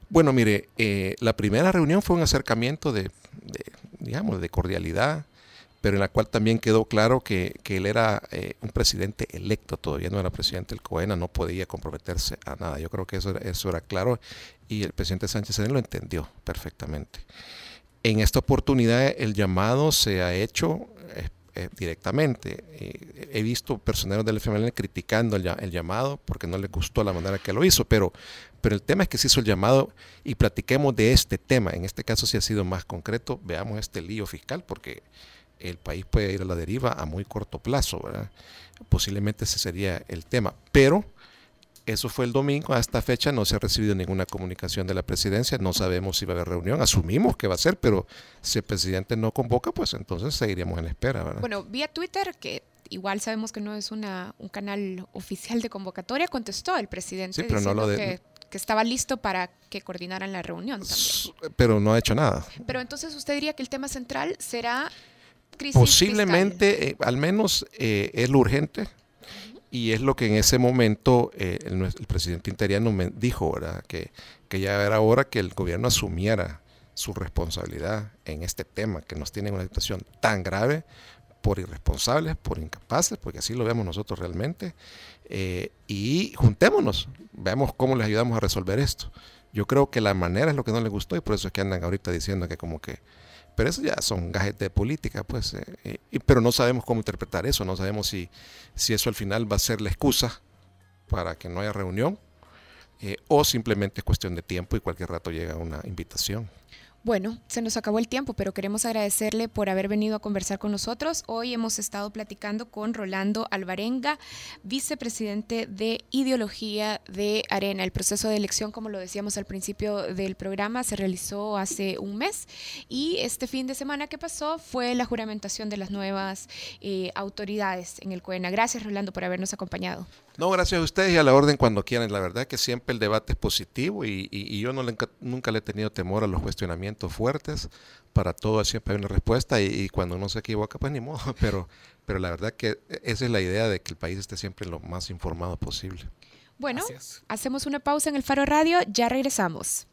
Bueno, mire, eh, la primera reunión fue un acercamiento de, de digamos, de cordialidad, pero en la cual también quedó claro que, él era eh, un presidente electo, todavía no era presidente del COENA, no podía comprometerse a nada. Yo creo que eso, eso era claro y el presidente Sánchez lo entendió perfectamente. En esta oportunidad el llamado se ha hecho eh, eh, directamente. he visto personeros del FMLN criticando el, el, llamado porque no les gustó la manera que lo hizo, pero, pero el tema es que se hizo el llamado y platiquemos de este tema. En este caso sí ha sido más concreto. Veamos este lío fiscal porque el país puede ir a la deriva a muy corto plazo, ¿verdad? Posiblemente ese sería el tema. Pero eso fue el domingo, a esta fecha no se ha recibido ninguna comunicación de la presidencia, no sabemos si va a haber reunión, asumimos que va a ser, pero si el presidente no convoca, pues entonces seguiríamos en espera. ¿verdad?
Bueno, vía Twitter, que igual sabemos que no es una, un canal oficial de convocatoria, contestó el presidente sí, pero no lo de, que, que, estaba listo para que coordinaran la reunión. También.
Pero no ha hecho nada.
Pero entonces usted diría que el tema central será
Posiblemente, eh, al menos eh, es lo urgente y es lo que en ese momento eh, el, presidente interiano me dijo, ¿verdad? Que, que ya era hora que el gobierno asumiera su responsabilidad en este tema, que nos tiene en una situación tan grave por irresponsables, por incapaces, porque así lo vemos nosotros realmente, y juntémonos, veamos cómo les ayudamos a resolver esto. Yo creo que la manera es lo que no les gustó y por eso es que andan ahorita diciendo que como que pero eso ya son gajes de política, pues. Eh, pero no sabemos cómo interpretar eso, no sabemos si, si eso al final va a ser la excusa para que no haya reunión eh, o simplemente es cuestión de tiempo y cualquier rato llega una invitación.
Bueno, se nos acabó el tiempo, pero queremos agradecerle por haber venido a conversar con nosotros. Hoy hemos estado platicando con Rolando Alvarenga, vicepresidente de Ideología de Arena. El proceso de elección, como lo decíamos al principio del programa, se realizó hace un mes y este fin de semana que pasó fue la juramentación de las nuevas eh, autoridades en el COENA. Gracias, Rolando, por habernos acompañado.
No, gracias a ustedes y a la orden cuando quieran. La verdad que siempre el debate es positivo y, yo no nunca le he tenido temor a los cuestionamientos fuertes. Para todo siempre hay una respuesta y, cuando uno se equivoca, pues ni modo. Pero, pero la verdad que esa es la idea de que el país esté siempre lo más informado posible.
Bueno, hacemos una pausa en el Faro Radio, ya regresamos.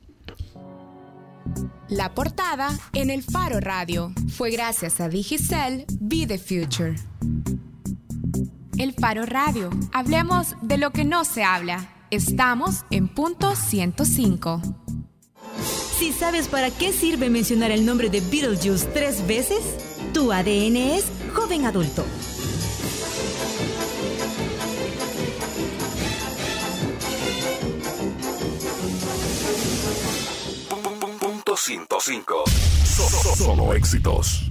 La portada en el Faro Radio fue gracias a Digicel Be the Future. El Faro Radio. Hablemos de lo que no se habla. Estamos en punto 105.
Si sabes para qué sirve mencionar el nombre de Beetlejuice tres veces, tu ADN es joven adulto.
Punto 105. Solo éxitos.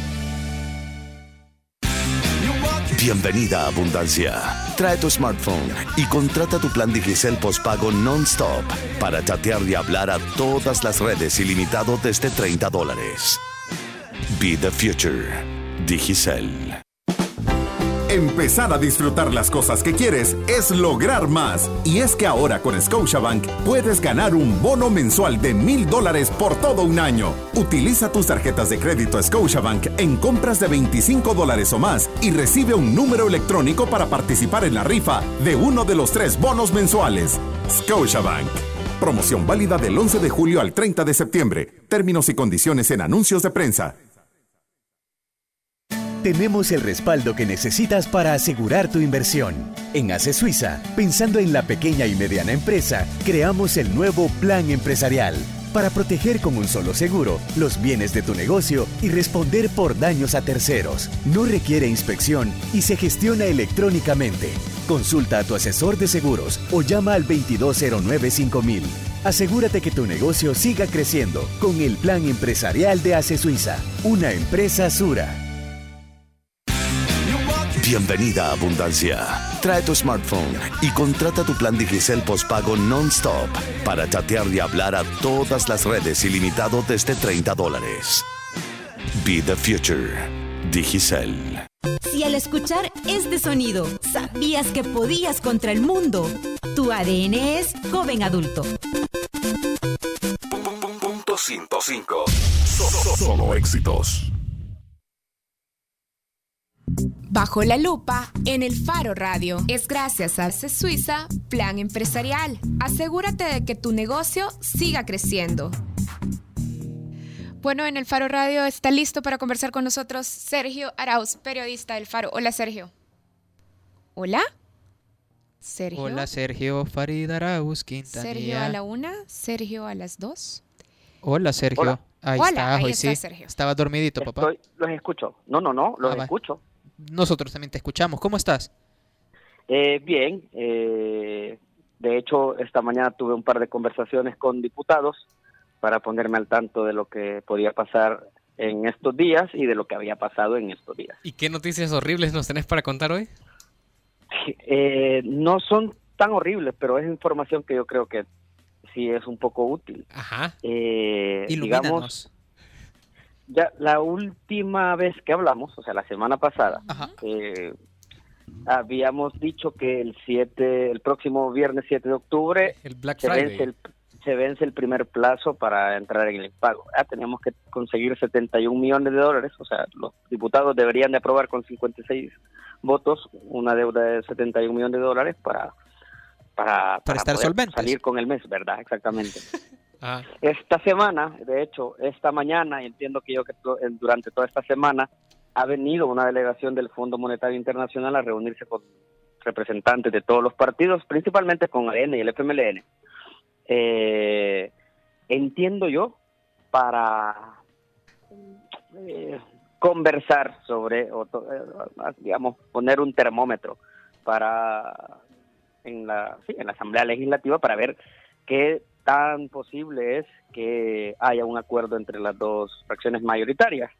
Bienvenida a Abundancia. Trae tu smartphone y contrata tu plan Digicel postpago non-stop para chatear y hablar a todas las redes ilimitado desde 30 dólares. Be the future. Digicel.
Empezar a disfrutar las cosas que quieres es lograr más. Y es que ahora con Scotiabank puedes ganar un bono mensual de mil dólares por todo un año. Utiliza tus tarjetas de crédito Scotiabank en compras de 25 dólares o más y recibe un número electrónico para participar en la rifa de uno de los tres bonos mensuales. Scotiabank. Promoción válida del 11 de julio al 30 de septiembre. Términos y condiciones en anuncios de prensa.
Tenemos el respaldo que necesitas para asegurar tu inversión. En ACE Suiza, pensando en la pequeña y mediana empresa, creamos el nuevo Plan Empresarial para proteger con un solo seguro los bienes de tu negocio y responder por daños a terceros. No requiere inspección y se gestiona electrónicamente. Consulta a tu asesor de seguros o llama al 2209-5000. Asegúrate que tu negocio siga creciendo con el Plan Empresarial de ACE Suiza, una empresa Sura.
Bienvenida a Abundancia. Trae tu smartphone y contrata tu plan Digicel postpago non-stop para chatear y hablar a todas las redes ilimitado desde 30 dólares. Be the future. Digicel.
Si al escuchar este sonido sabías que podías contra el mundo, tu ADN es joven adulto.
Punto 105. Solo éxitos.
Bajo la lupa en el Faro Radio. Es gracias a CE Suiza Plan Empresarial. Asegúrate de que tu negocio siga creciendo. Bueno, en el Faro Radio está listo para conversar con nosotros Sergio Arauz, periodista del Faro. Hola, Sergio. Hola.
Sergio. Hola, Sergio Farid Arauz, Quintanilla.
Sergio a la una, Sergio a las dos.
Hola, Sergio. Ahí está, ahí sí. Sergio. Estaba dormidito, papá.
los escucho. No, no, no, los ah, escucho
nosotros también te escuchamos. ¿Cómo estás?
Eh, bien. Eh, de hecho, esta mañana tuve un par de conversaciones con diputados para ponerme al tanto de lo que podía pasar en estos días y de lo que había pasado en estos días.
¿Y qué noticias horribles nos tenés para contar hoy?
Eh, no son tan horribles, pero es información que yo creo que sí es un poco útil.
Ajá.
Eh, digamos, ya la última vez que hablamos, o sea, la semana pasada, eh, habíamos dicho que el 7, el próximo viernes 7 de octubre se, Vence el, se vence el primer plazo para entrar en el pago. Ya teníamos que conseguir 71 millones de dólares, o sea, los diputados deberían de aprobar con 56 votos una deuda de 71 millones de dólares para para,
para, estar solventes.
salir con el mes, ¿verdad? Exactamente. Ah. Esta semana, de hecho, esta mañana, y entiendo que yo que durante toda esta semana ha venido una delegación del Fondo Monetario Internacional a reunirse con representantes de todos los partidos, principalmente con AN y el FMLN. Eh, entiendo yo para eh, conversar sobre, o, eh, digamos, poner un termómetro para en la, en la Asamblea Legislativa para ver qué tan posible es que haya un acuerdo entre las dos fracciones mayoritarias.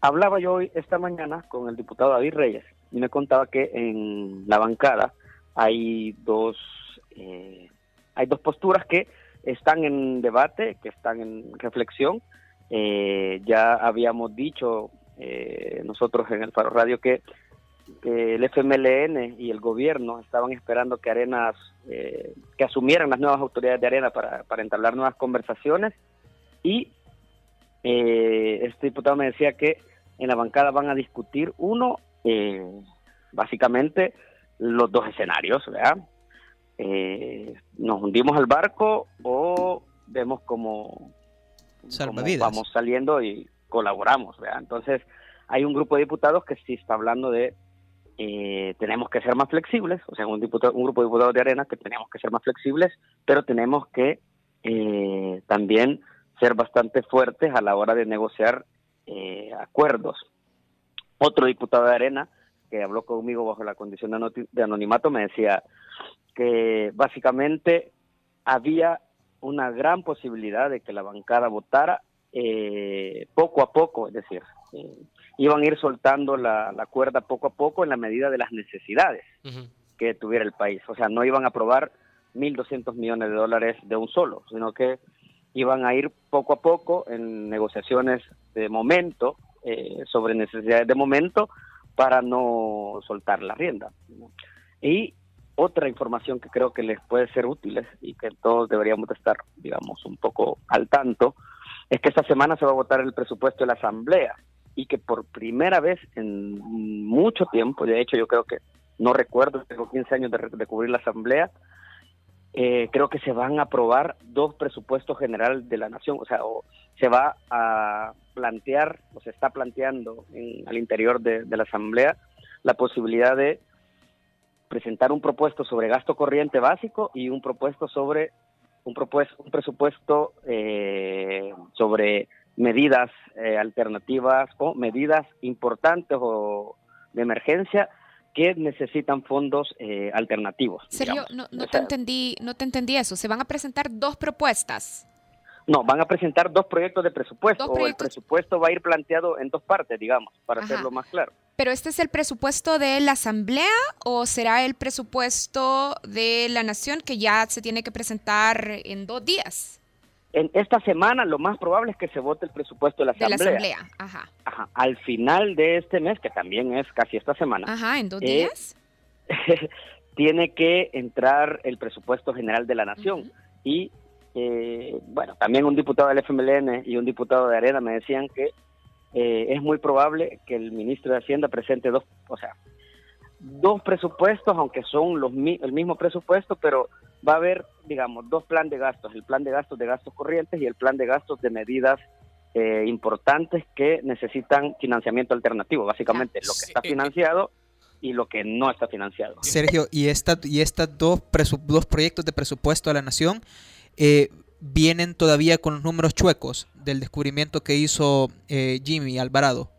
Hablaba yo hoy esta mañana con el diputado David Reyes y me contaba que en la bancada hay dos eh, hay dos posturas que están en debate, que están en reflexión. Eh, ya habíamos dicho eh, nosotros en el Faro Radio que el FMLN y el gobierno estaban esperando que Arenas, eh, que asumieran las nuevas autoridades de Arena para, para entablar nuevas conversaciones y eh, este diputado me decía que en la bancada van a discutir uno, eh, básicamente los dos escenarios, ¿verdad? nos hundimos al barco o vemos como, vamos saliendo y colaboramos, ¿verdad? Entonces hay un grupo de diputados que sí está hablando de eh, tenemos que ser más flexibles, o sea, un, diputado, un grupo de diputados de Arena que tenemos que ser más flexibles, pero tenemos que eh, también ser bastante fuertes a la hora de negociar eh, acuerdos. Otro diputado de Arena que habló conmigo bajo la condición de, anonimato me decía que básicamente había una gran posibilidad de que la bancada votara poco a poco, es decir, iban a ir soltando la, cuerda poco a poco en la medida de las necesidades que tuviera el país. O sea, no iban a aprobar 1.200 millones de dólares de un solo, sino que iban a ir poco a poco en negociaciones de momento, eh, sobre necesidades de momento, para no soltar la rienda. Y otra información que creo que les puede ser útil y que todos deberíamos estar, digamos, un poco al tanto, es que esta semana se va a votar el presupuesto de la Asamblea y que por primera vez en mucho tiempo, de hecho yo creo que no recuerdo, tengo 15 años de, cubrir la Asamblea, eh, creo que se van a aprobar dos presupuestos generales de la nación, o sea, se va a plantear, o se está planteando en, al interior de, la Asamblea la posibilidad de presentar un propuesto sobre gasto corriente básico y un propuesto sobre un, propuesto, un presupuesto eh, sobre medidas eh, alternativas o medidas importantes o de emergencia que necesitan fondos eh, alternativos.
Sergio, no, no te entendí, no te entendí eso. Se van a presentar dos propuestas.
No, van a presentar dos proyectos de presupuesto. O el presupuesto va a ir planteado en dos partes, digamos, para hacerlo más claro.
¿Pero este es el presupuesto de la Asamblea o será el presupuesto de la Nación que ya se tiene que presentar en dos días?
En esta semana lo más probable es que se vote el presupuesto de la Asamblea. De la Asamblea, ajá. ajá. Al final de este mes, que también es casi esta semana.
Ajá, en dos eh, días.
tiene que entrar el presupuesto general de la Nación. Y eh, bueno, también un diputado del FMLN y un diputado de Arena me decían que eh, es muy probable que el ministro de Hacienda presente dos, o sea, dos presupuestos, aunque son los el mismo presupuesto, pero va a haber, digamos, dos planes de gastos, el plan de gastos de gastos corrientes y el plan de gastos de medidas eh, importantes que necesitan financiamiento alternativo, básicamente lo que está financiado y lo que no está financiado.
Sergio, y esta y estas dos dos proyectos de presupuesto de la nación eh, vienen todavía con los números chuecos del descubrimiento que hizo eh, Jimmy Alvarado.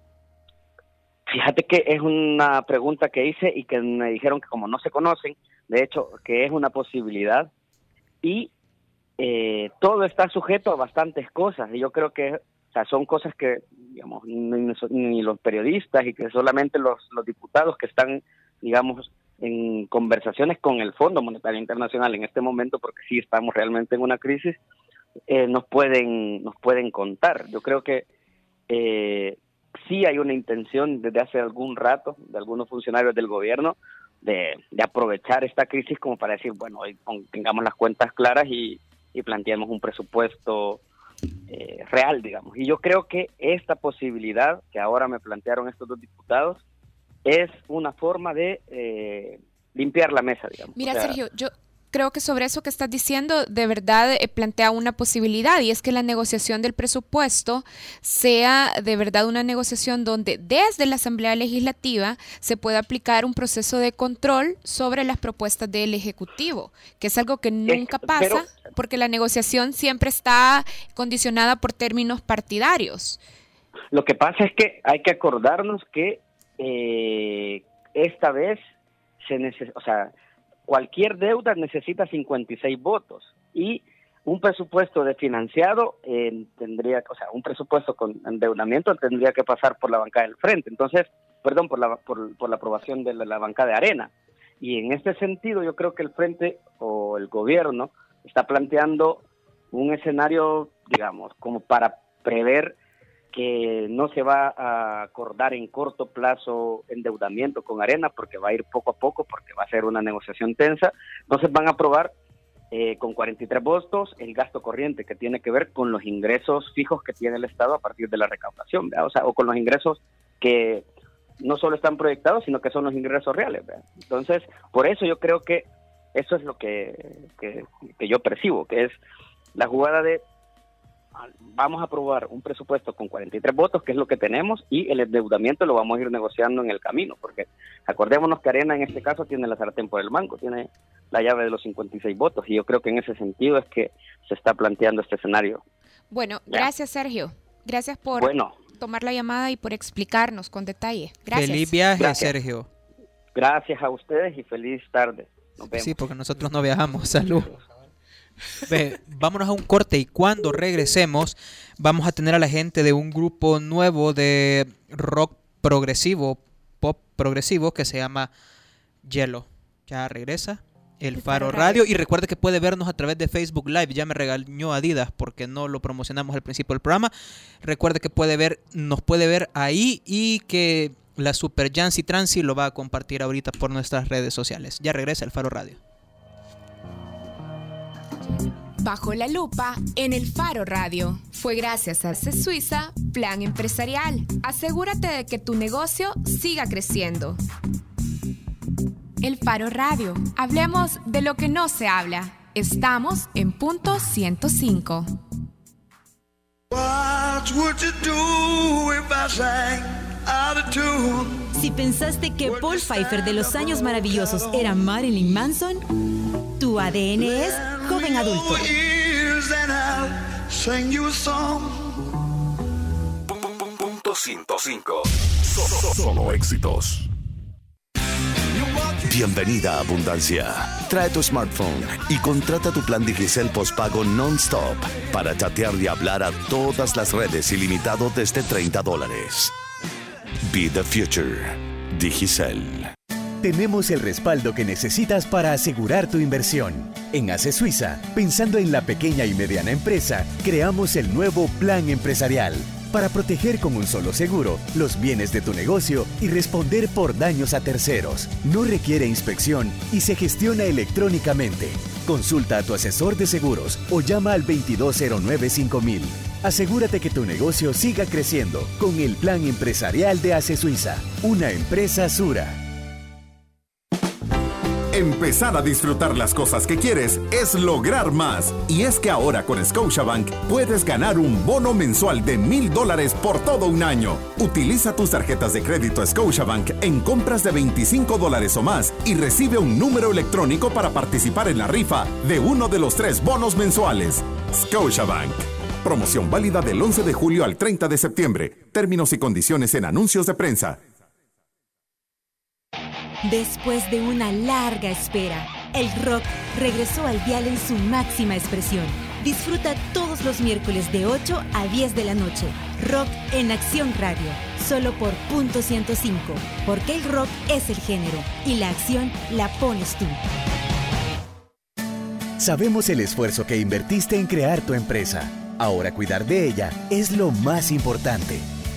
Fíjate que es una pregunta que hice y que me dijeron que como no se conocen, de hecho, que es una posibilidad. Y eh, todo está sujeto a bastantes cosas. Y yo creo que son cosas que digamos ni, los periodistas y que solamente los, los diputados que están digamos en conversaciones con el Fondo Monetario Internacional en este momento porque sí estamos realmente en una crisis eh, nos pueden nos pueden contar. Yo creo que eh, sí hay una intención desde hace algún rato de algunos funcionarios del gobierno de, aprovechar esta crisis como para decir, bueno, hoy tengamos las cuentas claras y, planteemos un presupuesto eh, real, digamos. Y yo creo que esta posibilidad que ahora me plantearon estos dos diputados es una forma de eh, limpiar la mesa, digamos.
Mira, Sergio, yo, creo que sobre eso que estás diciendo de verdad eh, plantea una posibilidad y es que la negociación del presupuesto sea de verdad una negociación donde desde la Asamblea Legislativa se pueda aplicar un proceso de control sobre las propuestas del Ejecutivo, que es algo que nunca pasa porque la negociación siempre está condicionada por términos partidarios.
Lo que pasa es que hay que acordarnos que eh, esta vez se necesita, o sea, cualquier deuda necesita 56 votos y un presupuesto de financiado eh, tendría, o sea, un presupuesto con endeudamiento tendría que pasar por la banca del frente, entonces, perdón, por la, por, la aprobación de la, banca de arena. Y en este sentido yo creo que el frente o el gobierno está planteando un escenario, digamos, como para prever que no se va a acordar en corto plazo endeudamiento con Arena porque va a ir poco a poco, porque va a ser una negociación tensa. Entonces van a aprobar eh, con 43 votos el gasto corriente que tiene que ver con los ingresos fijos que tiene el Estado a partir de la recaudación, o sea, o con los ingresos que no solo están proyectados, sino que son los ingresos reales. Entonces, por eso yo creo que eso es lo que, que yo percibo, que es la jugada de vamos a aprobar un presupuesto con 43 votos, que es lo que tenemos, y el endeudamiento lo vamos a ir negociando en el camino, porque acordémonos que Arena en este caso tiene la sartén por el mango, tiene la llave de los 56 votos, y yo creo que en ese sentido es que se está planteando este escenario.
Bueno, gracias Sergio, gracias por tomar la llamada y por explicarnos con detalle. Gracias.
Feliz viaje, Sergio.
Gracias a ustedes y feliz tarde.
Sí, porque nosotros no viajamos. Salud. Ve, vámonos a un corte y cuando regresemos vamos a tener a la gente de un grupo nuevo de rock progresivo, pop progresivo que se llama Yellow. Ya regresa el Faro Radio. Y recuerde que puede vernos a través de Facebook Live. Ya me regañó Adidas porque no lo promocionamos al principio del programa. Recuerde que puede ver, nos puede ver ahí y que la Super Jancy Transi lo va a compartir ahorita por nuestras redes sociales. Ya regresa el Faro Radio.
Bajo la lupa en el Faro Radio. Fue gracias a C Suiza Plan Empresarial. Asegúrate de que tu negocio siga creciendo. El Faro Radio. Hablemos de lo que no se habla. Estamos en punto 105.
Si pensaste que Paul Pfeiffer de los años maravillosos era Marilyn Manson, tu ADN es joven adulto.
Punto 105. Solo éxitos. Bienvenida a Abundancia. Trae tu smartphone y contrata tu plan Digicel postpago non-stop para chatear y hablar a todas las redes ilimitado desde 30 dólares. Be the future. Digicel.
Tenemos el respaldo que necesitas para asegurar tu inversión. En ACE Suiza, pensando en la pequeña y mediana empresa, creamos el nuevo Plan Empresarial para proteger con un solo seguro los bienes de tu negocio y responder por daños a terceros. No requiere inspección y se gestiona electrónicamente. Consulta a tu asesor de seguros o llama al 2209 5000. Asegúrate que tu negocio siga creciendo con el Plan Empresarial de ACE Suiza, una empresa Sura.
Empezar a disfrutar las cosas que quieres es lograr más. Y es que ahora con Scotiabank puedes ganar un bono mensual de mil dólares por todo un año. Utiliza tus tarjetas de crédito Scotiabank en compras de 25 dólares o más y recibe un número electrónico para participar en la rifa de uno de los tres bonos mensuales. Scotiabank. Promoción válida del 11 de julio al 30 de septiembre. Términos y condiciones en anuncios de prensa.
Después de una larga espera, el rock regresó al dial en su máxima expresión. Disfruta todos los miércoles de 8 a 10 de la noche. Rock en Acción Radio, solo por punto 105, porque el rock es el género y la acción la pones tú.
Sabemos el esfuerzo que invertiste en crear tu empresa. Ahora cuidar de ella es lo más importante.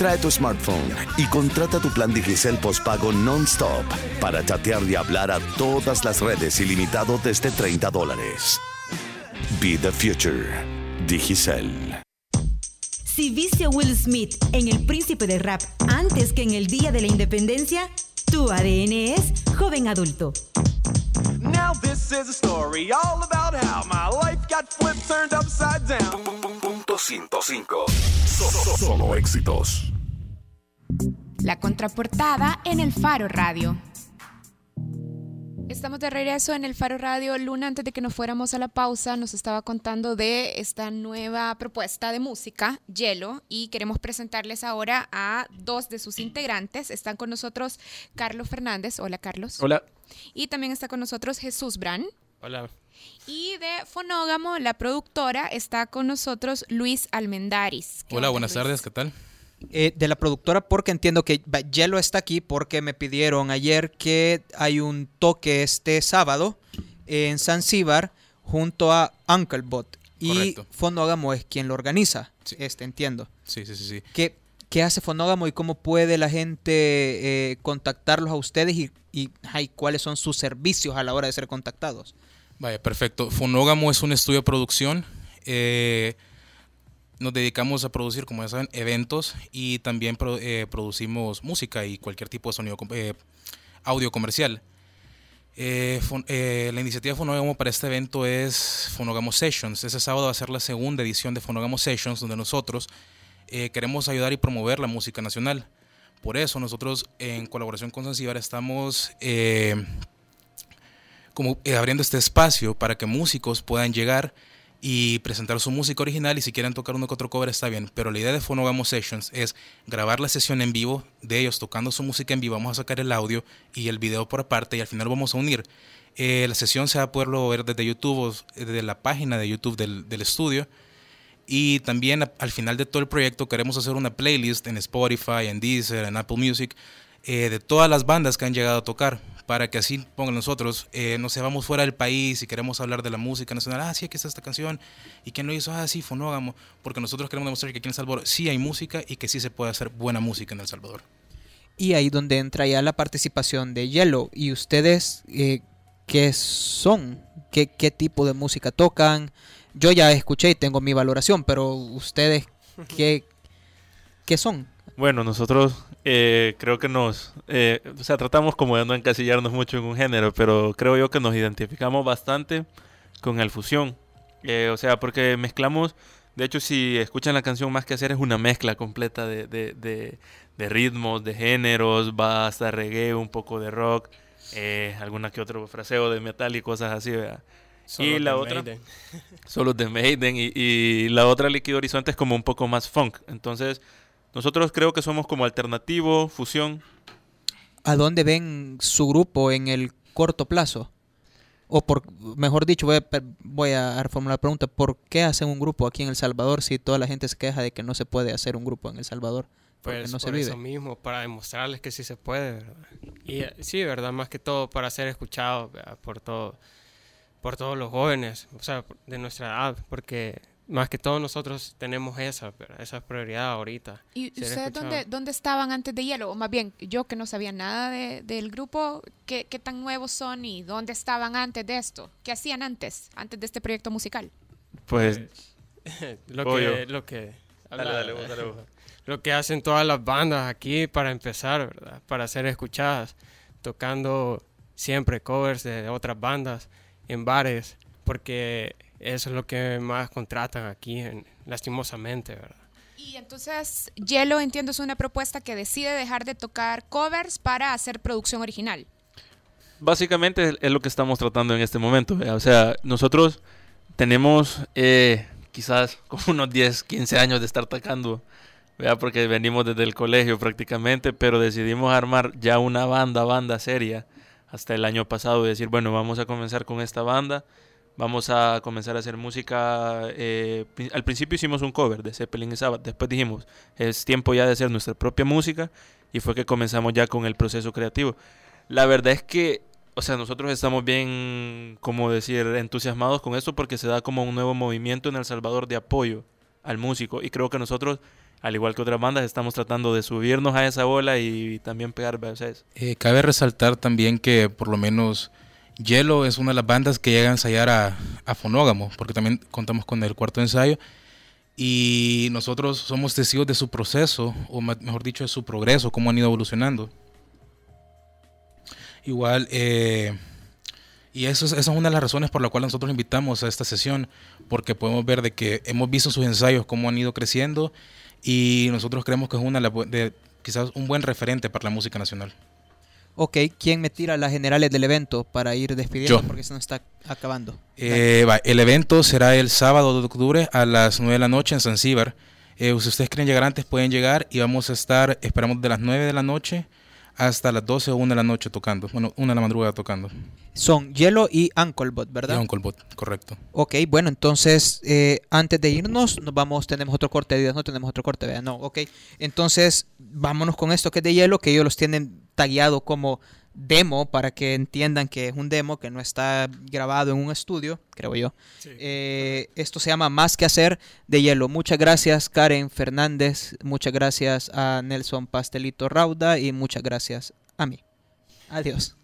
Trae tu smartphone y contrata tu plan Digicel postpago non-stop para chatear y hablar a todas las redes ilimitado desde 30 dólares. Be the future. Digicel.
Si viste a Will Smith en El Príncipe de Rap antes que en el Día de la Independencia, tu ADN es joven adulto.
Now this is a story all about how my life got flipped, turned upside down.
Punto 105. Solo éxitos.
La contraportada en el Faro Radio. Estamos de regreso en el Faro Radio. Luna, antes de que nos fuéramos a la pausa, nos estaba contando de esta nueva propuesta de música, Hielo, y queremos presentarles ahora a dos de sus integrantes. Están con nosotros Carlos Fernández. Hola, Carlos.
Hola.
Y también está con nosotros Jesús Brand.
Hola.
Y de Fonógamo, la productora, está con nosotros Luis Almendaris.
Hola, buenas tardes, ¿qué tal?
Eh, de la productora porque entiendo que Yelo está aquí porque me pidieron ayer que hay un toque este sábado en Zanzíbar junto a Uncle y Fonógamo es quien lo organiza, este entiendo.
Sí, sí, sí. sí.
¿Qué, ¿Qué, hace Fonógamo y cómo puede la gente eh, contactarlos a ustedes y, y cuáles son sus servicios a la hora de ser contactados?
Vaya, perfecto. Fonógamo es un estudio de producción. Eh, nos dedicamos a producir, como ya saben, eventos y también eh, producimos música y cualquier tipo de sonido, eh, audio comercial. Eh, la iniciativa Fonogamo para este evento es Fonogamo Sessions. Ese sábado va a ser la segunda edición de Fonogamo Sessions, donde nosotros queremos ayudar y promover la música nacional. Por eso nosotros, en colaboración con Zanzibar, estamos como abriendo este espacio para que músicos puedan llegar y presentar su música original y si quieren tocar uno que otro cover está bien, pero la idea de Fonogamo Sessions es grabar la sesión en vivo de ellos tocando su música en vivo, vamos a sacar el audio y el video por aparte y al final vamos a unir. Eh, la sesión se va a poderlo ver desde YouTube o desde la página de YouTube del, del estudio. Y también al final de todo el proyecto queremos hacer una playlist en Spotify, en Deezer, en Apple Music eh, de todas las bandas que han llegado a tocar para que así pongan nosotros, eh, no sé, vamos fuera del país y queremos hablar de la música nacional, ah, sí, aquí está esta canción, y quién lo hizo, ah, sí, Fonógamo, porque nosotros queremos demostrar que aquí en El Salvador sí hay música y que sí se puede hacer buena música en El Salvador.
Y ahí donde entra ya la participación de Yellow. ¿Y ustedes eh, qué son? ¿Qué, ¿Qué tipo de música tocan? Yo ya escuché y tengo mi valoración, pero ustedes, ¿qué, qué son?
Bueno, nosotros eh, creo que nos, eh, o sea, tratamos como de no encasillarnos mucho en un género, pero creo yo que nos identificamos bastante con el fusión. Eh, o sea, porque mezclamos, de hecho, si escuchan la canción, más que hacer es una mezcla completa de, de, de, ritmos, de géneros, va hasta reggae, un poco de rock, alguna que otro fraseo de metal y cosas así, y la otra, solo de Maiden, y, y la otra Líquido Horizonte es como un poco más funk. Entonces, nosotros creo que somos como alternativo, fusión.
¿A dónde ven su grupo en el corto plazo? O por, mejor dicho, voy a, voy a reformular la pregunta, ¿por qué hacen un grupo aquí en El Salvador si toda la gente se queja de que no se puede hacer un grupo en El Salvador?
Pues no por se eso mismo, para demostrarles que sí se puede, ¿verdad? Y eh, sí, ¿verdad? Más que todo para ser escuchado por todo, por todos los jóvenes, o sea, de nuestra edad, porque más que todos nosotros tenemos esa, esa prioridad ahorita.
¿Y ustedes dónde, dónde, estaban antes de Hielo? O más bien, yo que no sabía nada de, del grupo, ¿qué, ¿qué, tan nuevos son y dónde estaban antes de esto? ¿Qué hacían antes, antes de este proyecto musical?
Pues...
lo, que, lo que... Lo que hacen todas las bandas aquí para empezar, ¿verdad? Para ser escuchadas, tocando siempre covers de otras bandas en bares, porque eso es lo que más contratan aquí, lastimosamente, ¿verdad?
Y entonces, Yellow, entiendo, es una propuesta que decide dejar de tocar covers para hacer producción original.
Básicamente es lo que estamos tratando en este momento. O sea, nosotros tenemos eh, quizás como unos 10, 15 años de estar tocando, ¿verdad? porque venimos desde el colegio prácticamente, pero decidimos armar ya una banda, banda seria, hasta el año pasado, y decir, bueno, vamos a comenzar con esta banda vamos a comenzar a hacer música. Eh, al principio hicimos un cover de Zeppelin y Sabbath, después dijimos, es tiempo ya de hacer nuestra propia música y fue que comenzamos ya con el proceso creativo. La verdad es que, o sea, nosotros estamos bien, como decir, entusiasmados con esto porque se da como un nuevo movimiento en El Salvador de apoyo al músico y creo que nosotros al igual que otras bandas, estamos tratando de subirnos a esa bola y, también pegar veces.
Eh, cabe resaltar también que por lo menos Hielo es una de las bandas que llega a ensayar a, Fonógamo, porque también contamos con el cuarto ensayo. Y nosotros somos testigos de su proceso, o mejor dicho, de su progreso, cómo han ido evolucionando. Igual, eh, y eso es, esa es una de las razones por la cual nosotros invitamos a esta sesión, porque podemos ver de que hemos visto sus ensayos, cómo han ido creciendo, y nosotros creemos que es una de, quizás un buen referente para la música nacional.
Ok, ¿quién me tira las generales del evento para ir despidiendo? Porque se nos está acabando.
Eh, el evento será el sábado de octubre a las 9 de la noche en Zanzíbar. Eh, si ustedes quieren llegar antes, pueden llegar y vamos a estar, esperamos de las 9 de la noche hasta las 12 o 1 de la noche tocando. Bueno, una de la madrugada tocando.
Son Hielo y Ancolbot, ¿verdad?
Y Ancolbot, correcto.
Ok, bueno, entonces eh, antes de irnos, nos vamos, tenemos otro corte de no tenemos otro corte, ¿verdad? No, ok. Entonces, vámonos con esto que es de Hielo, que ellos los tienen tagueado como demo para que entiendan que es un demo que no está grabado en un estudio, creo yo. Eh, esto se llama Más que hacer de hielo. Muchas gracias Karen Fernández, muchas gracias a Nelson Pastelito Rauda y muchas gracias a mí. Adiós.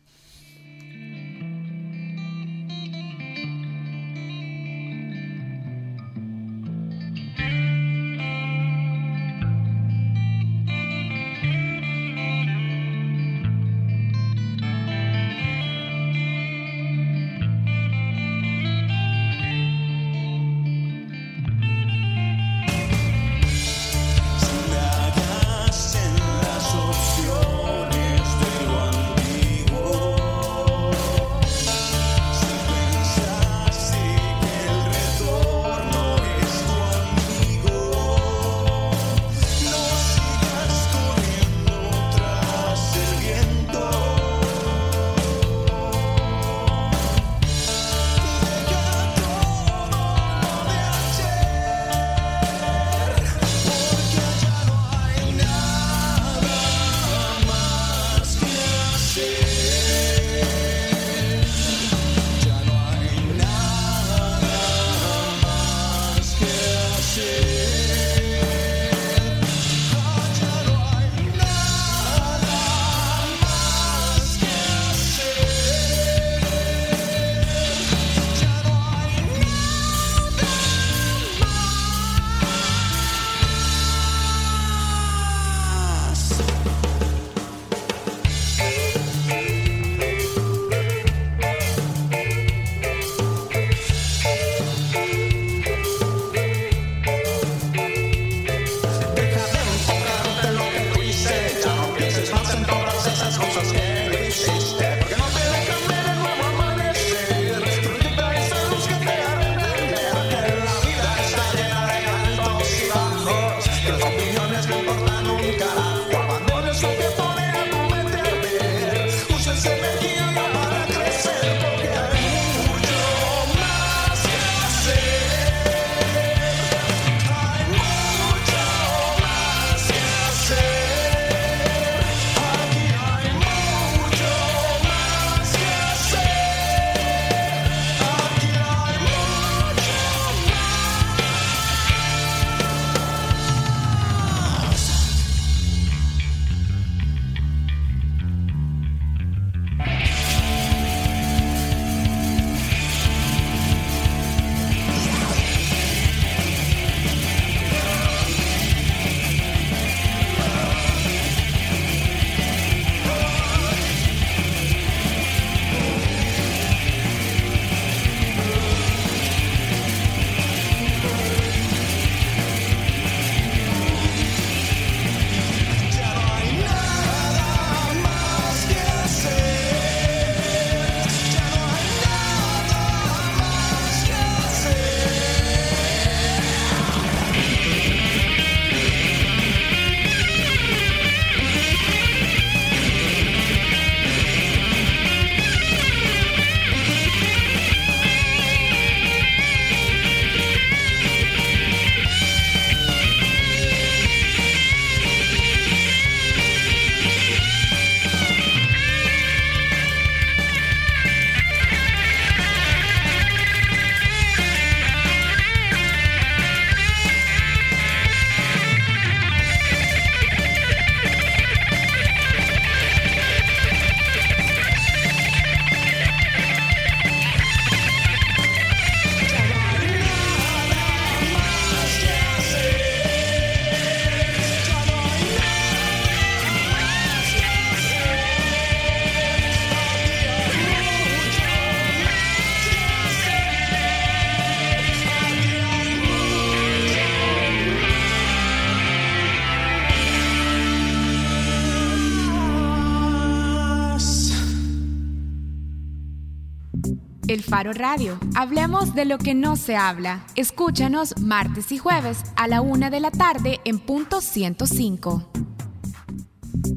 Faro Radio. Hablemos de lo que no se habla. Escúchanos martes y jueves a la una de la tarde en punto 105.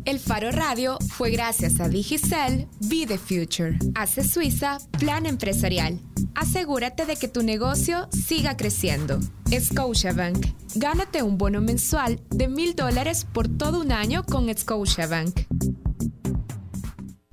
El Faro Radio fue gracias a Digicel Be the Future. Hace Suiza Plan Empresarial. Asegúrate de que tu negocio siga creciendo. Scotiabank. Gánate un bono mensual de mil dólares por todo un año con Scotiabank.